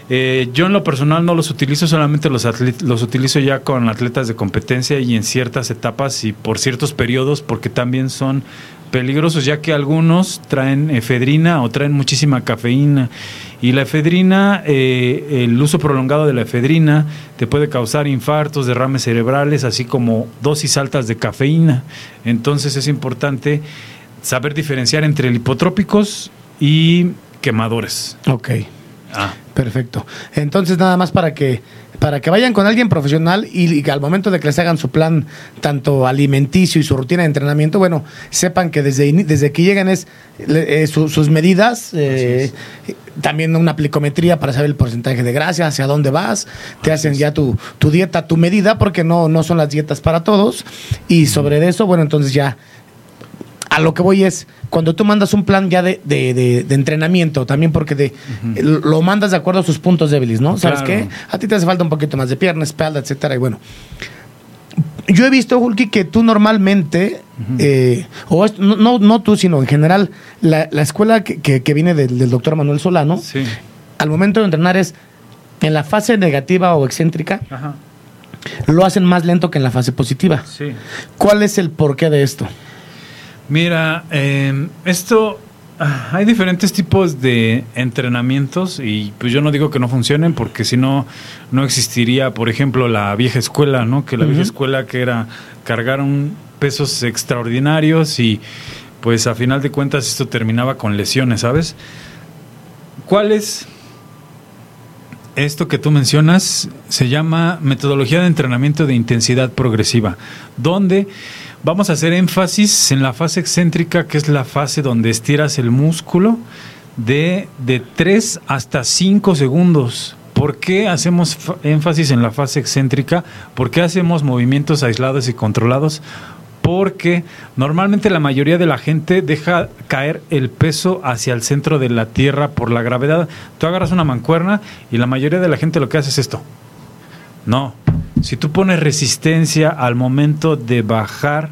eh, yo en lo personal no los utilizo, solamente los, los utilizo ya con atletas de competencia y en ciertas etapas y por ciertos periodos porque también son peligrosos ya que algunos traen efedrina o traen muchísima cafeína y la efedrina, eh, el uso prolongado de la efedrina te puede causar infartos, derrames cerebrales, así como dosis altas de cafeína. Entonces es importante saber diferenciar entre lipotrópicos y quemadores. Ok. Ah. Perfecto. Entonces, nada más para que, para que vayan con alguien profesional y, que al momento de que les hagan su plan, tanto alimenticio y su rutina de entrenamiento, bueno, sepan que desde, desde que llegan es eh, sus medidas, eh, también una plicometría para saber el porcentaje de grasa, hacia dónde vas, te hacen ya tu, tu dieta, tu medida, porque no, no son las dietas para todos. Y sobre eso, bueno, entonces ya a lo que voy es, cuando tú mandas un plan ya de, de- de- de entrenamiento, también porque de, lo mandas de acuerdo a sus puntos débiles, ¿no? ¿Sabes qué? A ti te hace falta un poquito más de pierna, espalda, etcétera, y bueno. Yo he visto, Hulky, que tú normalmente, eh, o es- no, no, no tú, sino en general, la, la escuela que, que- que viene del, del doctor Manuel Solano, Sí. al momento de entrenar es en la fase negativa o excéntrica, Ajá. lo hacen más lento que en la fase positiva. Sí. ¿Cuál es el porqué de esto? Mira, eh, esto ah, hay diferentes tipos de entrenamientos y pues yo no digo que no funcionen porque si no no existiría, por ejemplo, la vieja escuela, ¿no? Que la vieja escuela que era cargar un pesos extraordinarios y pues a final de cuentas esto terminaba con lesiones, ¿sabes? ¿Cuál es esto que tú mencionas? Se llama metodología de entrenamiento de intensidad progresiva, donde vamos a hacer énfasis en la fase excéntrica, que es la fase donde estiras el músculo de, de 3 hasta 5 segundos. ¿Por qué hacemos fa- énfasis en la fase excéntrica? ¿Por qué hacemos movimientos aislados y controlados? Porque normalmente la mayoría de la gente deja caer el peso hacia el centro de la tierra por la gravedad. Tú agarras una mancuerna y la mayoría de la gente lo que hace es esto. No. Si tú pones resistencia al momento de bajar,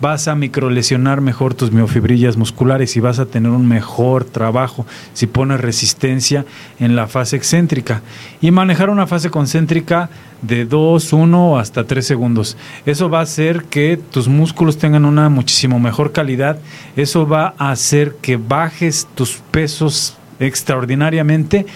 vas a microlesionar mejor tus miofibrillas musculares y vas a tener un mejor trabajo si pones resistencia en la fase excéntrica. Y manejar una fase concéntrica de 2, 1 hasta 3 segundos. Eso va a hacer que tus músculos tengan una muchísimo mejor calidad. Eso va a hacer que bajes tus pesos extraordinariamente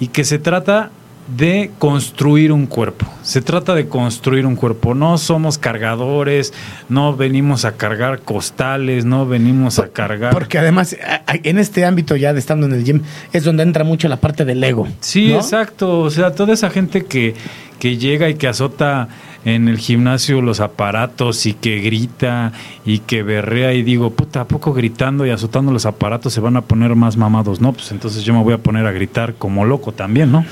y que se trata de construir un cuerpo. Se trata de construir un cuerpo. No somos cargadores, no venimos a cargar costales, no venimos a cargar. Porque además, en este ámbito ya de estando en el gym, es donde entra mucho la parte del ego. Sí, ¿no? exacto. O sea, toda esa gente que, que llega y que azota en el gimnasio los aparatos y que grita y que berrea y digo, puta, ¿a poco gritando y azotando los aparatos se van a poner más mamados? No, pues entonces yo me voy a poner a gritar como loco también, ¿no?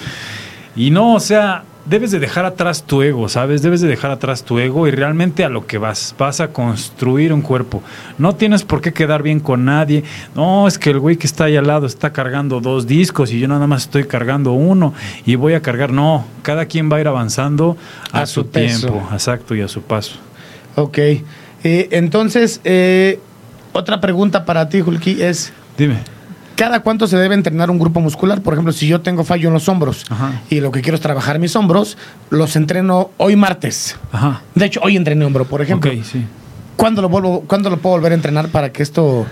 Y no, o sea, debes de dejar atrás tu ego, ¿sabes? Debes de dejar atrás tu ego y realmente a lo que vas. Vas a construir un cuerpo. No tienes por qué quedar bien con nadie. No, es que el güey que está ahí al lado está cargando dos discos y yo nada más estoy cargando uno y voy a cargar. No, cada quien va a ir avanzando a, A su, su tiempo, exacto, y a su paso. Ok. Eh, entonces, eh, otra pregunta para ti, Julki, es... Dime. ¿Cada cuánto se debe entrenar un grupo muscular? Por ejemplo, si yo tengo fallo en los hombros Ajá. y lo que quiero es trabajar mis hombros, los entreno hoy martes. Ajá. De hecho, hoy entrené hombro, por ejemplo. Ok, sí. ¿Cuándo lo vuelvo, cuándo lo puedo volver a entrenar para que esto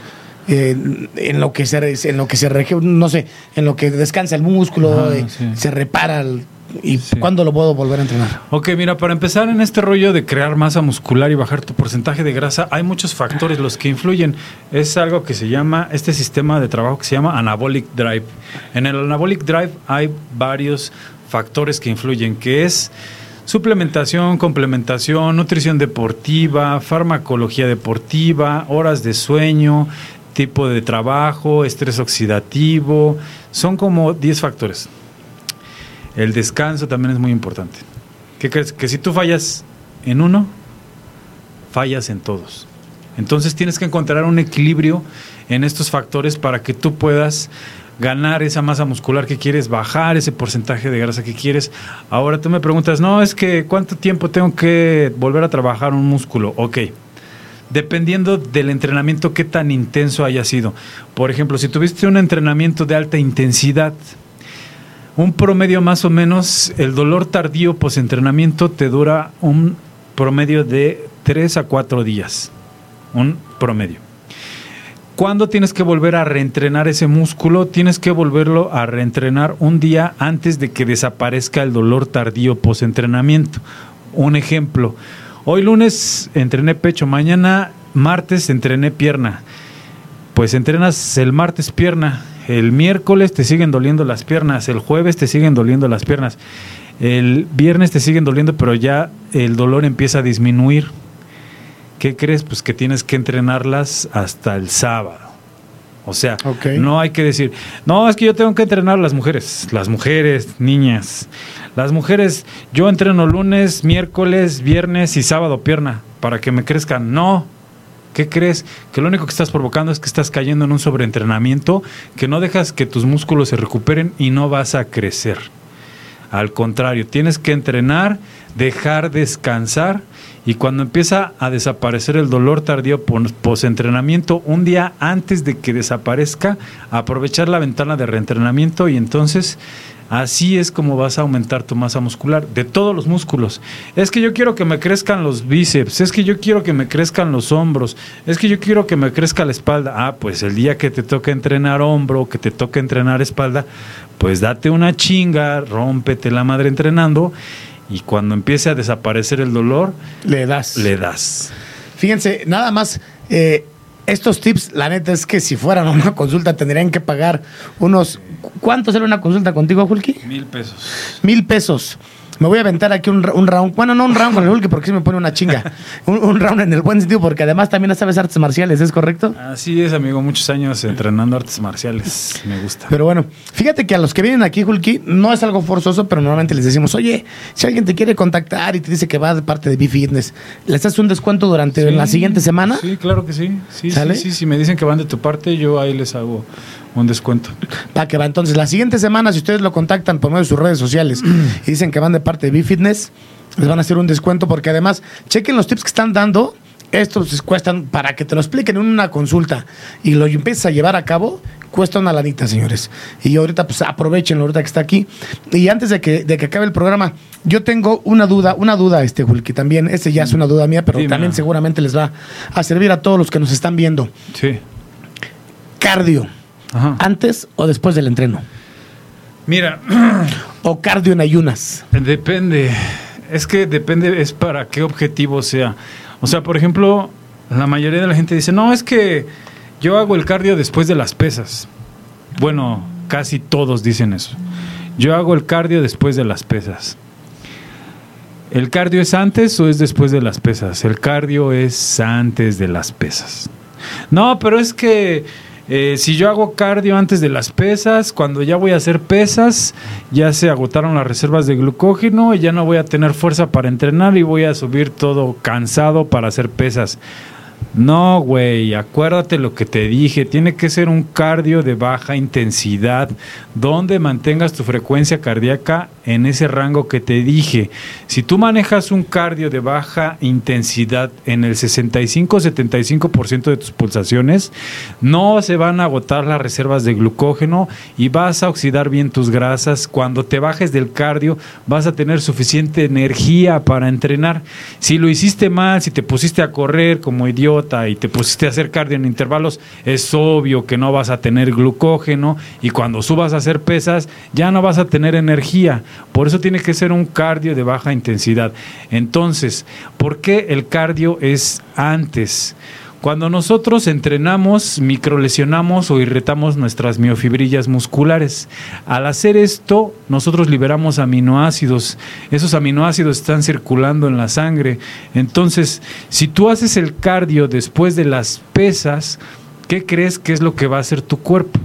eh, en lo que se en lo que se no sé, en lo que descansa el músculo, Ajá, eh, sí. se repara el- y Sí. cuándo lo puedo volver a entrenar? Ok, mira, para empezar en este rollo de crear masa muscular y bajar tu porcentaje de grasa, hay muchos factores los que influyen. Es algo que se llama, este sistema de trabajo que se llama Anabolic Drive. En el Anabolic Drive hay varios factores que influyen, que es suplementación, complementación, nutrición deportiva, farmacología deportiva, horas de sueño, tipo de trabajo, estrés oxidativo. Son como 10 factores. El descanso también es muy importante. ¿Qué crees? Que si tú fallas en uno, fallas en todos. Entonces tienes que encontrar un equilibrio en estos factores para que tú puedas ganar esa masa muscular que quieres, bajar ese porcentaje de grasa que quieres. Ahora tú me preguntas, no, es que ¿cuánto tiempo tengo que volver a trabajar un músculo? Ok. Dependiendo del entrenamiento, qué tan intenso haya sido. Por ejemplo, si tuviste un entrenamiento de alta intensidad, un promedio más o menos, el dolor tardío posentrenamiento te dura un promedio de 3 a 4 días. Un promedio. ¿Cuándo tienes que volver a reentrenar ese músculo? Tienes que volverlo a reentrenar un día antes de que desaparezca el dolor tardío posentrenamiento. Un ejemplo, hoy lunes entrené pecho, mañana martes entrené pierna. Pues entrenas el martes pierna, el miércoles te siguen doliendo las piernas, el jueves te siguen doliendo las piernas, el viernes te siguen doliendo, pero ya el dolor empieza a disminuir. ¿Qué crees? Pues que tienes que entrenarlas hasta el sábado. O sea, no hay que decir, no, es que yo tengo que entrenar a las mujeres, las mujeres, niñas. Las mujeres, yo entreno lunes, miércoles, viernes y sábado pierna para que me crezcan. No, ¿Qué crees? Que lo único que estás provocando es que estás cayendo en un sobreentrenamiento, que no dejas que tus músculos se recuperen y no vas a crecer. Al contrario, tienes que entrenar, dejar descansar y cuando empieza a desaparecer el dolor tardío post-entrenamiento, un día antes de que desaparezca, aprovechar la ventana de reentrenamiento y entonces Así es como vas a aumentar tu masa muscular de todos los músculos. Es que yo quiero que me crezcan los bíceps, es que yo quiero que me crezcan los hombros, es que yo quiero que me crezca la espalda. Ah, pues el día que te toque entrenar hombro, que te toque entrenar espalda, pues date una chinga, rómpete la madre entrenando y cuando empiece a desaparecer el dolor, le das. Le das. Fíjense, nada más eh, estos tips, la neta es que si fueran una consulta tendrían que pagar unos... ¿Cuánto sale una consulta contigo, Julki? Mil pesos. Mil pesos me voy a aventar aquí un, round. Bueno, no un round con el Hulk porque sí me pone una chinga. Un, round en el buen sentido porque además también sabes artes marciales, ¿es correcto? Así es, amigo. Muchos años entrenando artes marciales. Me gusta. Pero bueno, fíjate que a los que vienen aquí, Hulky, no es algo forzoso, pero normalmente les decimos, oye, si alguien te quiere contactar y te dice que va de parte de B-Fitness, ¿les haces un descuento durante la siguiente semana? Sí, claro que sí. Sí, sí, sí. Si me dicen que van de tu parte, yo ahí les hago un descuento. para que va. Entonces, la siguiente semana, si ustedes lo contactan por medio de sus redes sociales y dicen que van de parte de B-Fitness, les van a hacer un descuento porque además, chequen los tips que están dando. Estos cuestan para que te lo expliquen en una consulta y lo empieces a llevar a cabo, cuesta una lanita, señores. Y ahorita, pues aprovechenlo ahorita que está aquí. Y antes de que, de que acabe el programa, yo tengo una duda, una duda, este Hulky, también. Este ya es una duda mía, pero también seguramente les va a servir a todos los que nos están viendo. Sí. Cardio ¿Antes o después del entreno? Mira. ¿O cardio en ayunas? Depende. Es que depende, es para qué objetivo sea. O sea, por ejemplo, la mayoría de la gente dice, no, es que yo hago el cardio después de las pesas. Bueno, casi todos dicen eso. Yo hago el cardio después de las pesas. ¿El cardio es antes o es después de las pesas? El cardio es antes de las pesas. No, pero es que eh, si yo hago cardio antes de las pesas, cuando ya voy a hacer pesas, ya se agotaron las reservas de glucógeno y ya no voy a tener fuerza para entrenar y voy a subir todo cansado para hacer pesas. No, güey, acuérdate lo que te dije, tiene que ser un cardio de baja intensidad, donde mantengas tu frecuencia cardíaca en ese rango que te dije. Si tú manejas un cardio de baja intensidad en el 65-75% de tus pulsaciones, no se van a agotar las reservas de glucógeno y vas a oxidar bien tus grasas. Cuando te bajes del cardio, vas a tener suficiente energía para entrenar. Si lo hiciste mal, si te pusiste a correr como idiota, y te pusiste a hacer cardio en intervalos, es obvio que no vas a tener glucógeno y cuando subas a hacer pesas ya no vas a tener energía. Por eso tiene que ser un cardio de baja intensidad. Entonces, ¿por qué el cardio es antes? Cuando nosotros entrenamos, microlesionamos o irritamos nuestras miofibrillas musculares. Al hacer esto, nosotros liberamos aminoácidos. Esos aminoácidos están circulando en la sangre. Entonces, si tú haces el cardio después de las pesas, ¿qué crees que es lo que va a hacer tu cuerpo?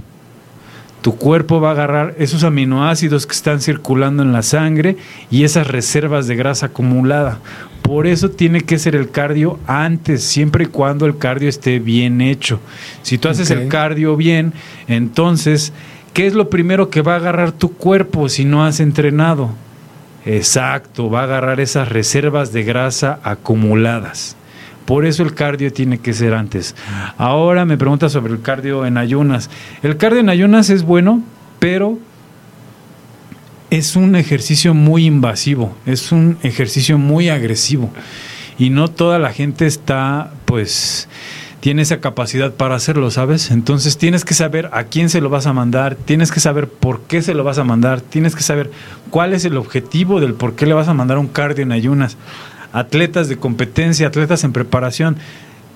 tu cuerpo va a agarrar esos aminoácidos que están circulando en la sangre y esas reservas de grasa acumulada. Por eso tiene que ser el cardio antes, siempre y cuando el cardio esté bien hecho. Si tú haces el cardio bien, entonces, ¿qué es lo primero que va a agarrar tu cuerpo si no has entrenado? Exacto, va a agarrar esas reservas de grasa acumuladas. Por eso el cardio tiene que ser antes. Ahora me pregunta sobre el cardio en ayunas. El cardio en ayunas es bueno, pero es un ejercicio muy invasivo, es un ejercicio muy agresivo y no toda la gente está, pues, tiene esa capacidad para hacerlo, ¿sabes? Entonces tienes que saber a quién se lo vas a mandar, tienes que saber por qué se lo vas a mandar, tienes que saber cuál es el objetivo del por qué le vas a mandar un cardio en ayunas. Atletas de competencia, atletas en preparación,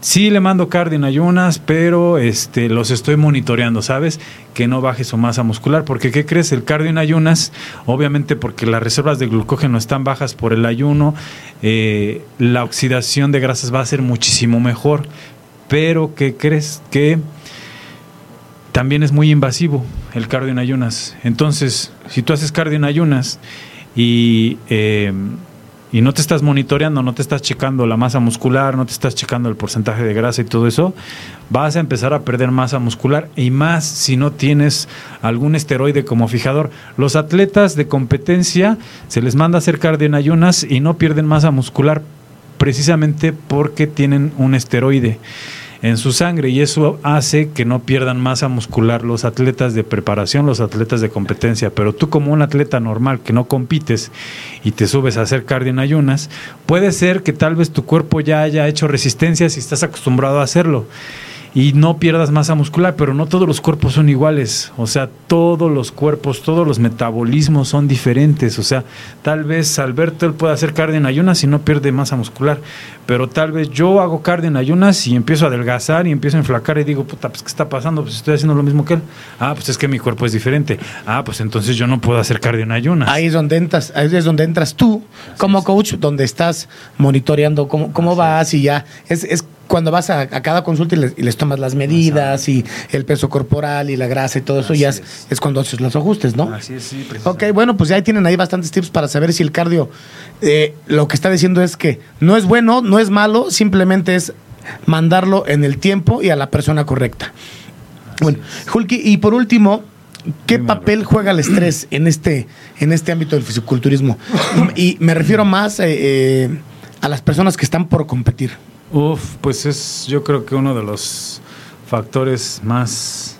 Sí le mando cardio en ayunas, pero este, los estoy monitoreando, ¿sabes? Que no baje su masa muscular, porque ¿qué crees? El cardio en ayunas, obviamente porque las reservas de glucógeno están bajas por el ayuno, eh, la oxidación de grasas va a ser muchísimo mejor, pero ¿qué crees? Que también es muy invasivo el cardio en ayunas. Entonces, si tú haces cardio en ayunas y... Eh, y no te estás monitoreando, no te estás checando la masa muscular, no te estás checando el porcentaje de grasa y todo eso, vas a empezar a perder masa muscular y más si no tienes algún esteroide como fijador. Los atletas de competencia se les manda a hacer cardio en ayunas y no pierden masa muscular precisamente porque tienen un esteroide en su sangre y eso hace que no pierdan masa muscular los atletas de preparación, los atletas de competencia. Pero tú como un atleta normal que no compites y te subes a hacer cardio en ayunas, puede ser que tal vez tu cuerpo ya haya hecho resistencia si estás acostumbrado a hacerlo y no pierdas masa muscular, pero no todos los cuerpos son iguales, o sea, todos los cuerpos, todos los metabolismos son diferentes, o sea, tal vez Alberto él puede hacer cardio en ayunas y no pierde masa muscular, pero tal vez yo hago cardio en ayunas y empiezo a adelgazar y empiezo a enflacar y digo, puta, pues ¿qué está pasando? Pues estoy haciendo lo mismo que él. Ah, pues es que mi cuerpo es diferente. Ah, pues entonces yo no puedo hacer cardio en ayunas. Ahí es donde entras, ahí es donde entras tú como coach, donde estás monitoreando cómo, cómo vas y ya es, es cuando vas a, cada consulta y les, tomas las medidas y el peso corporal y la grasa y todo eso, ya es, cuando haces los ajustes, ¿no? Así es, sí, Ok, bueno, pues ya tienen ahí bastantes tips para saber si el cardio eh, lo que está diciendo es que no es bueno, no es malo, simplemente es mandarlo en el tiempo y a la persona correcta. bueno, Hulky, y por último, ¿Qué papel juega el estrés en este, en este ámbito del fisiculturismo? Y me refiero más eh, eh, a las personas que están por competir. Uf, pues es yo creo que uno de los factores más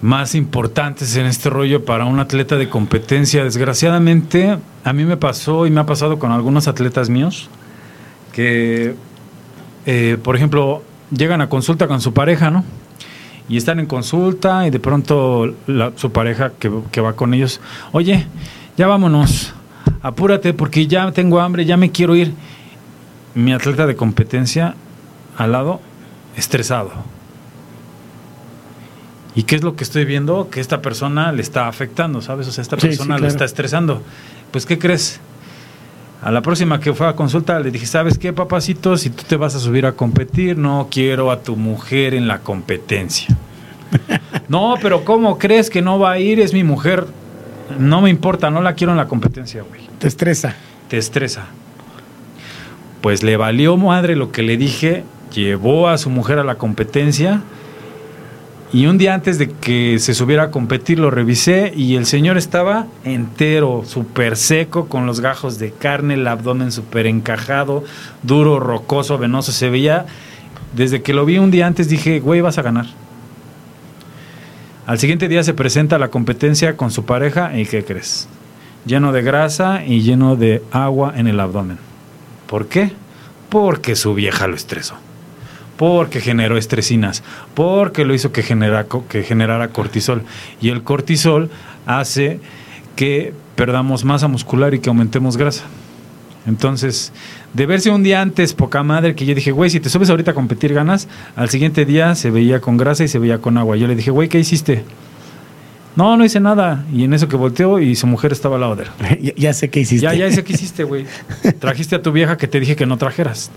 más importantes en este rollo para un atleta de competencia. Desgraciadamente, a mí me pasó y me ha pasado con algunos atletas míos que, eh, por ejemplo, llegan a consulta con su pareja, ¿no? Y están en consulta y de pronto su pareja que, que va con ellos, oye, ya vámonos, apúrate porque ya tengo hambre, ya me quiero ir mi atleta de competencia al lado estresado. ¿Y qué es lo que estoy viendo? Que esta persona le está afectando, ¿sabes? O sea, esta persona le está estresando. Pues, ¿qué crees? A la próxima que fue a consulta le dije, ¿sabes qué, papacito? Si tú te vas a subir a competir, no quiero a tu mujer en la competencia. no, pero ¿cómo crees que no va a ir? Es mi mujer. No me importa, no la quiero en la competencia, güey. Te estresa. Te estresa. Pues le valió madre lo que le dije, llevó a su mujer a la competencia y un día antes de que se subiera a competir lo revisé y el señor estaba entero, súper seco, con los gajos de carne, el abdomen súper encajado, duro, rocoso, venoso, se veía. Desde que lo vi un día antes dije, güey, vas a ganar. Al siguiente día se presenta a la competencia con su pareja y ¿qué crees? Lleno de grasa y lleno de agua en el abdomen. ¿Por qué? Porque su vieja lo estresó. Porque generó estresinas. Porque lo hizo que, que generara cortisol. Y el cortisol hace que perdamos masa muscular y que aumentemos grasa. Entonces, de verse un día antes, poca madre, que yo dije, güey, si te subes ahorita a competir ganas, al siguiente día se veía con grasa y se veía con agua. Yo le dije, güey, ¿qué hiciste? No, no hice nada. Y en eso que volteó y su mujer estaba al lado de él. ya, sé qué hiciste. Ya, ya sé qué hiciste, güey. Trajiste a tu vieja que te dije que no trajeras.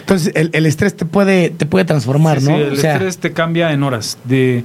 Entonces, el, estrés te puede, te puede transformar, ¿no? Sí, el estrés te cambia en horas. De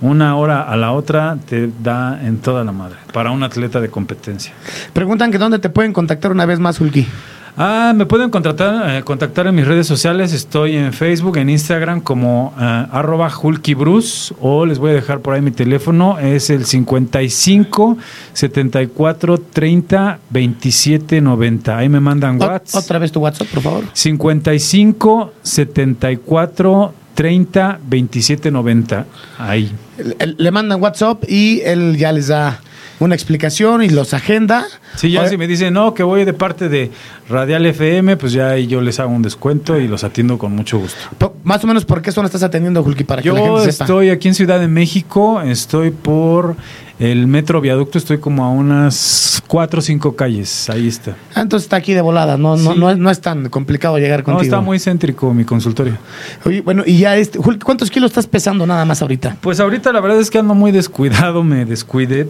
una hora a la otra te da en toda la madre. Para un atleta de competencia. Preguntan que dónde te pueden contactar una vez más, Hulky. Ah, me pueden contactar, eh, contactar en mis redes sociales. Estoy en Facebook, en Instagram como uh, arroba Bruce o les voy a dejar por ahí mi teléfono. Es el 55 74 30 27 90. Ahí me mandan WhatsApp. Otra vez tu WhatsApp, por favor. 55 74 30 27 90. Ahí. Le, le mandan WhatsApp y él ya les da una explicación y los agenda. Sí, ya si me dicen, no, que voy de parte de Radial FM, pues ya ahí yo les hago un descuento y los atiendo con mucho gusto. más o menos, ¿por qué zona estás atendiendo, Julki? Para yo que la gente sepa. estoy aquí en Ciudad de México, estoy por el metro viaducto, estoy como a unas cuatro o cinco calles, ahí está. Ah, entonces está aquí de volada, no, no, no, es, tan complicado llegar contigo. No, está muy céntrico mi consultorio. Oye, bueno, y ya, este, ¿cuántos kilos estás pesando nada más ahorita? Pues ahorita la verdad es que ando muy descuidado, me descuidé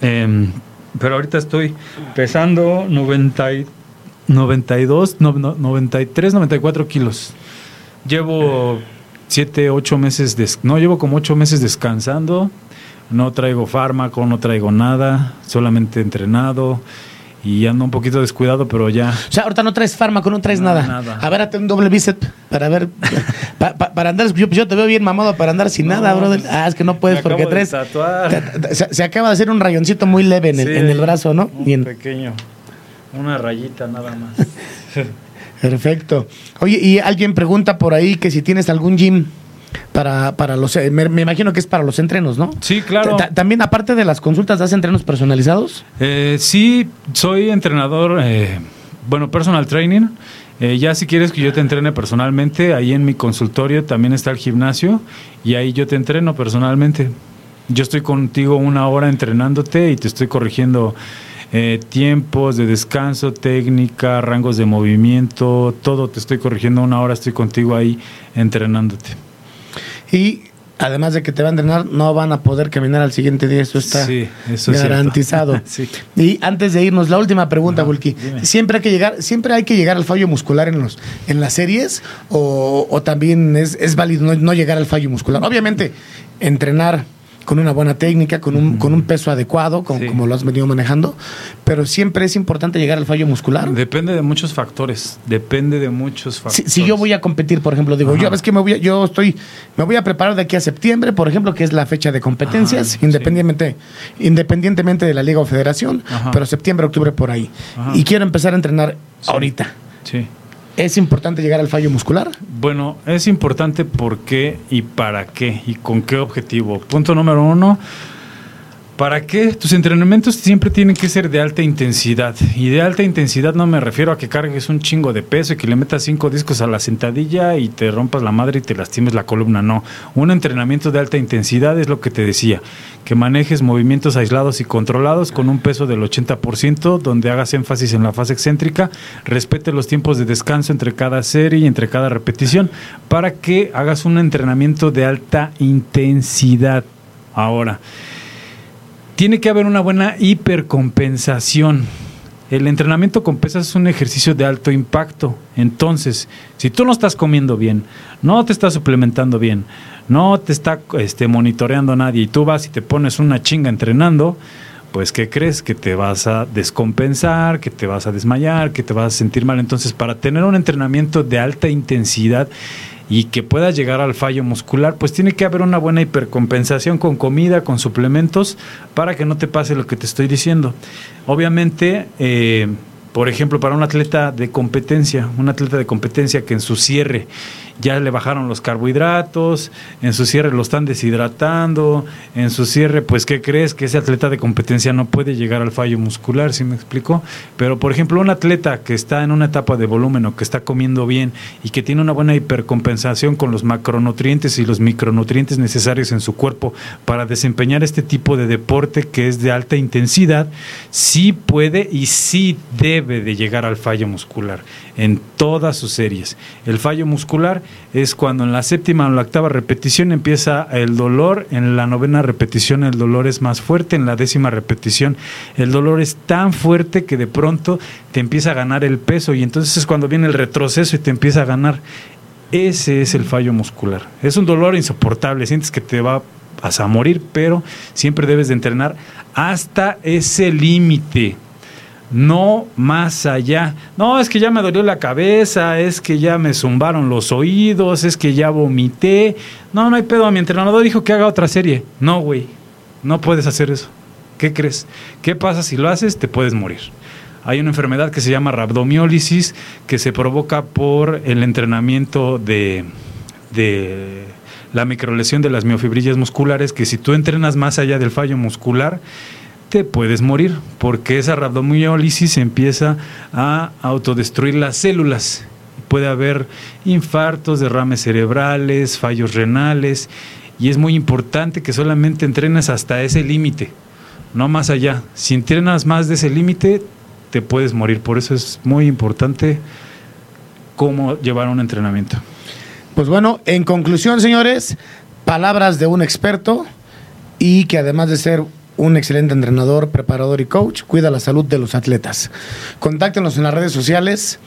Em, pero ahorita estoy pesando 90, 92, 93, 94 kilos. Llevo 7, 8 meses, no, llevo como 8 meses descansando. No traigo fármaco, no traigo nada, solamente entrenado. Y ando un poquito descuidado, pero ya. O sea, ahorita no traes fármaco, no traes No, nada. nada. A ver, hazte un doble bíceps para ver. pa- pa- para andar, yo, yo te veo bien mamado para andar sin No, nada, brother. pues, Ah, es que no puedes porque traes. Se, se acaba de hacer un rayoncito muy leve en el, Sí, en el brazo, ¿no? Un Bien. pequeño. Una rayita nada más. Perfecto. Oye, y alguien pregunta por ahí que si tienes algún gym para, para los. eh, Me, me imagino que es para los entrenos, ¿no? Sí, claro. Ta- También, aparte de las consultas, ¿das entrenos personalizados? Eh, sí, soy entrenador, eh, bueno, personal training. Eh, ya si quieres que yo te entrene personalmente, ahí en mi consultorio también está el gimnasio y ahí yo te entreno personalmente. Yo estoy contigo una hora entrenándote y te estoy corrigiendo eh, tiempos de descanso, técnica, rangos de movimiento, todo te estoy corrigiendo una hora, estoy contigo ahí entrenándote. Y además de que te va a entrenar, no van a poder caminar al siguiente día. Eso está Sí, eso es garantizado. Sí. Y antes de irnos, la última pregunta, Bulky. dime. ¿Siempre hay que llegar, siempre hay que llegar al fallo muscular en los, en las series? O, o también es, es válido no, no llegar al fallo muscular? Obviamente, entrenar con una buena técnica, con un, con un peso adecuado, con- Sí. como lo has venido manejando, pero siempre es importante llegar al fallo muscular. Depende de muchos factores, depende de muchos factores. si yo voy a competir, por ejemplo, digo, Ajá. yo ves que me voy a- yo estoy, me voy a preparar de aquí a septiembre, por ejemplo, que es la fecha de competencias, Ajá, independientemente, independientemente de la liga o federación, Ajá. pero septiembre, octubre por ahí. Y quiero empezar a entrenar Sí. ahorita. Sí. ¿Es importante llegar al fallo muscular? Bueno, es importante por qué y para qué y con qué objetivo. Punto número uno. ¿Para qué? Tus entrenamientos siempre tienen que ser de alta intensidad. Y de alta intensidad no me refiero a que cargues un chingo de peso y que le metas cinco discos a la sentadilla y te rompas la madre y te lastimes la columna. No. Un entrenamiento de alta intensidad es lo que te decía. Que manejes movimientos aislados y controlados con un peso del 80%, donde hagas énfasis en la fase excéntrica, respete los tiempos de descanso entre cada serie y entre cada repetición, para que hagas un entrenamiento de alta intensidad. Ahora, tiene que haber una buena hipercompensación. El entrenamiento con pesas es un ejercicio de alto impacto. Entonces, si tú no estás comiendo bien, no te estás suplementando bien, no te está este, monitoreando nadie y tú vas y te pones una chinga entrenando, pues ¿qué crees? Que te vas a descompensar, que te vas a desmayar, que te vas a sentir mal. Entonces, para tener un entrenamiento de alta intensidad y que puedas llegar al fallo muscular, pues tiene que haber una buena hipercompensación con comida, con suplementos, para que no te pase lo que te estoy diciendo. Obviamente, eh, por ejemplo, para un atleta de competencia, un atleta de competencia que en su cierre ya le bajaron los carbohidratos, en su cierre lo están deshidratando, en su cierre, pues, ¿qué crees? Que ese atleta de competencia no puede llegar al fallo muscular, ¿sí me explico? Pero, por ejemplo, un atleta que está en una etapa de volumen o que está comiendo bien y que tiene una buena hipercompensación con los macronutrientes y los micronutrientes necesarios en su cuerpo para desempeñar este tipo de deporte que es de alta intensidad, sí puede y sí debe de llegar al fallo muscular en todas sus series. El fallo muscular es cuando en la séptima o la octava repetición empieza el dolor, en la novena repetición el dolor es más fuerte, en la décima repetición el dolor es tan fuerte que de pronto te empieza a ganar el peso y entonces es cuando viene el retroceso y te empieza a ganar. Ese es el fallo muscular. Es un dolor insoportable, sientes que te va vas a morir, pero siempre debes de entrenar hasta ese límite no más allá. No, es que ya me dolió la cabeza, es que ya me zumbaron los oídos, es que ya vomité. No, no hay pedo. Mi entrenador dijo que haga otra serie. No, güey, no puedes hacer eso. ¿Qué crees? ¿Qué pasa si lo haces? Te puedes morir. Hay una enfermedad que se llama rabdomiólisis que se provoca por el entrenamiento de, de la microlesión de las miofibrillas musculares, que si tú entrenas más allá del fallo muscular, te puedes morir, porque esa rabdomiólisis empieza a autodestruir las células. Puede haber infartos, derrames cerebrales, fallos renales, y es muy importante que solamente entrenes hasta ese límite, no más allá. Si entrenas más de ese límite, te puedes morir. Por eso es muy importante cómo llevar un entrenamiento. Pues bueno, en conclusión, señores, palabras de un experto y que además de ser un excelente entrenador, preparador y coach, cuida la salud de los atletas. Contáctenos en las redes sociales,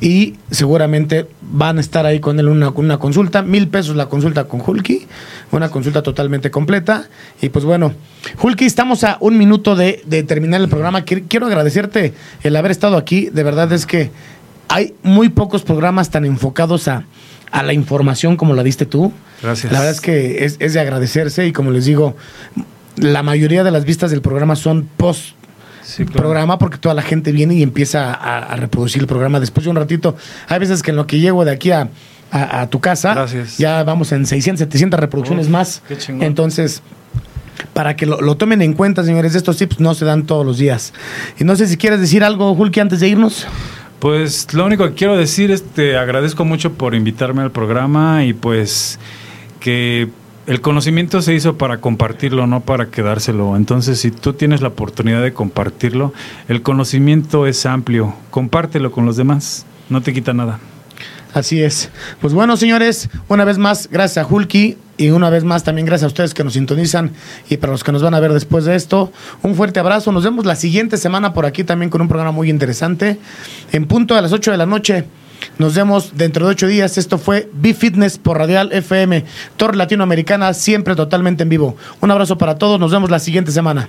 y seguramente van a estar ahí con él una, una consulta. Mil pesos la consulta con Hulky, una consulta totalmente completa. Y pues bueno, Hulky, estamos a un minuto de, de terminar el programa. Quiero agradecerte el haber estado aquí. De verdad es que hay muy pocos programas tan enfocados a, a la información como la diste tú. Gracias. La verdad es que es, es de agradecerse y como les digo, la mayoría de las vistas del programa son post Sí, claro. programa porque toda la gente viene y empieza a, a reproducir el programa después de un ratito. Hay veces que en lo que llego de aquí a, a- a tu casa, Gracias. ya vamos en 600, 700 reproducciones Uf, más. qué chingón. Entonces, para que lo, lo tomen en cuenta, señores, estos tips no se dan todos los días. Y no sé si quieres decir algo, Hulky, antes de irnos. Pues lo único que quiero decir es te agradezco mucho por invitarme al programa y pues que el conocimiento se hizo para compartirlo, no para quedárselo. Entonces, si tú tienes la oportunidad de compartirlo, el conocimiento es amplio. Compártelo con los demás, no te quita nada. Así es. Pues bueno, señores, una vez más, gracias a Hulky y una vez más también gracias a ustedes que nos sintonizan y para los que nos van a ver después de esto, un fuerte abrazo. Nos vemos la siguiente semana por aquí también con un programa muy interesante. En punto a las 8 de la noche. Nos vemos dentro de ocho días. Esto fue Be Fitness por Radial FM, Torre Latinoamericana, siempre totalmente en vivo. Un abrazo para todos. Nos vemos la siguiente semana.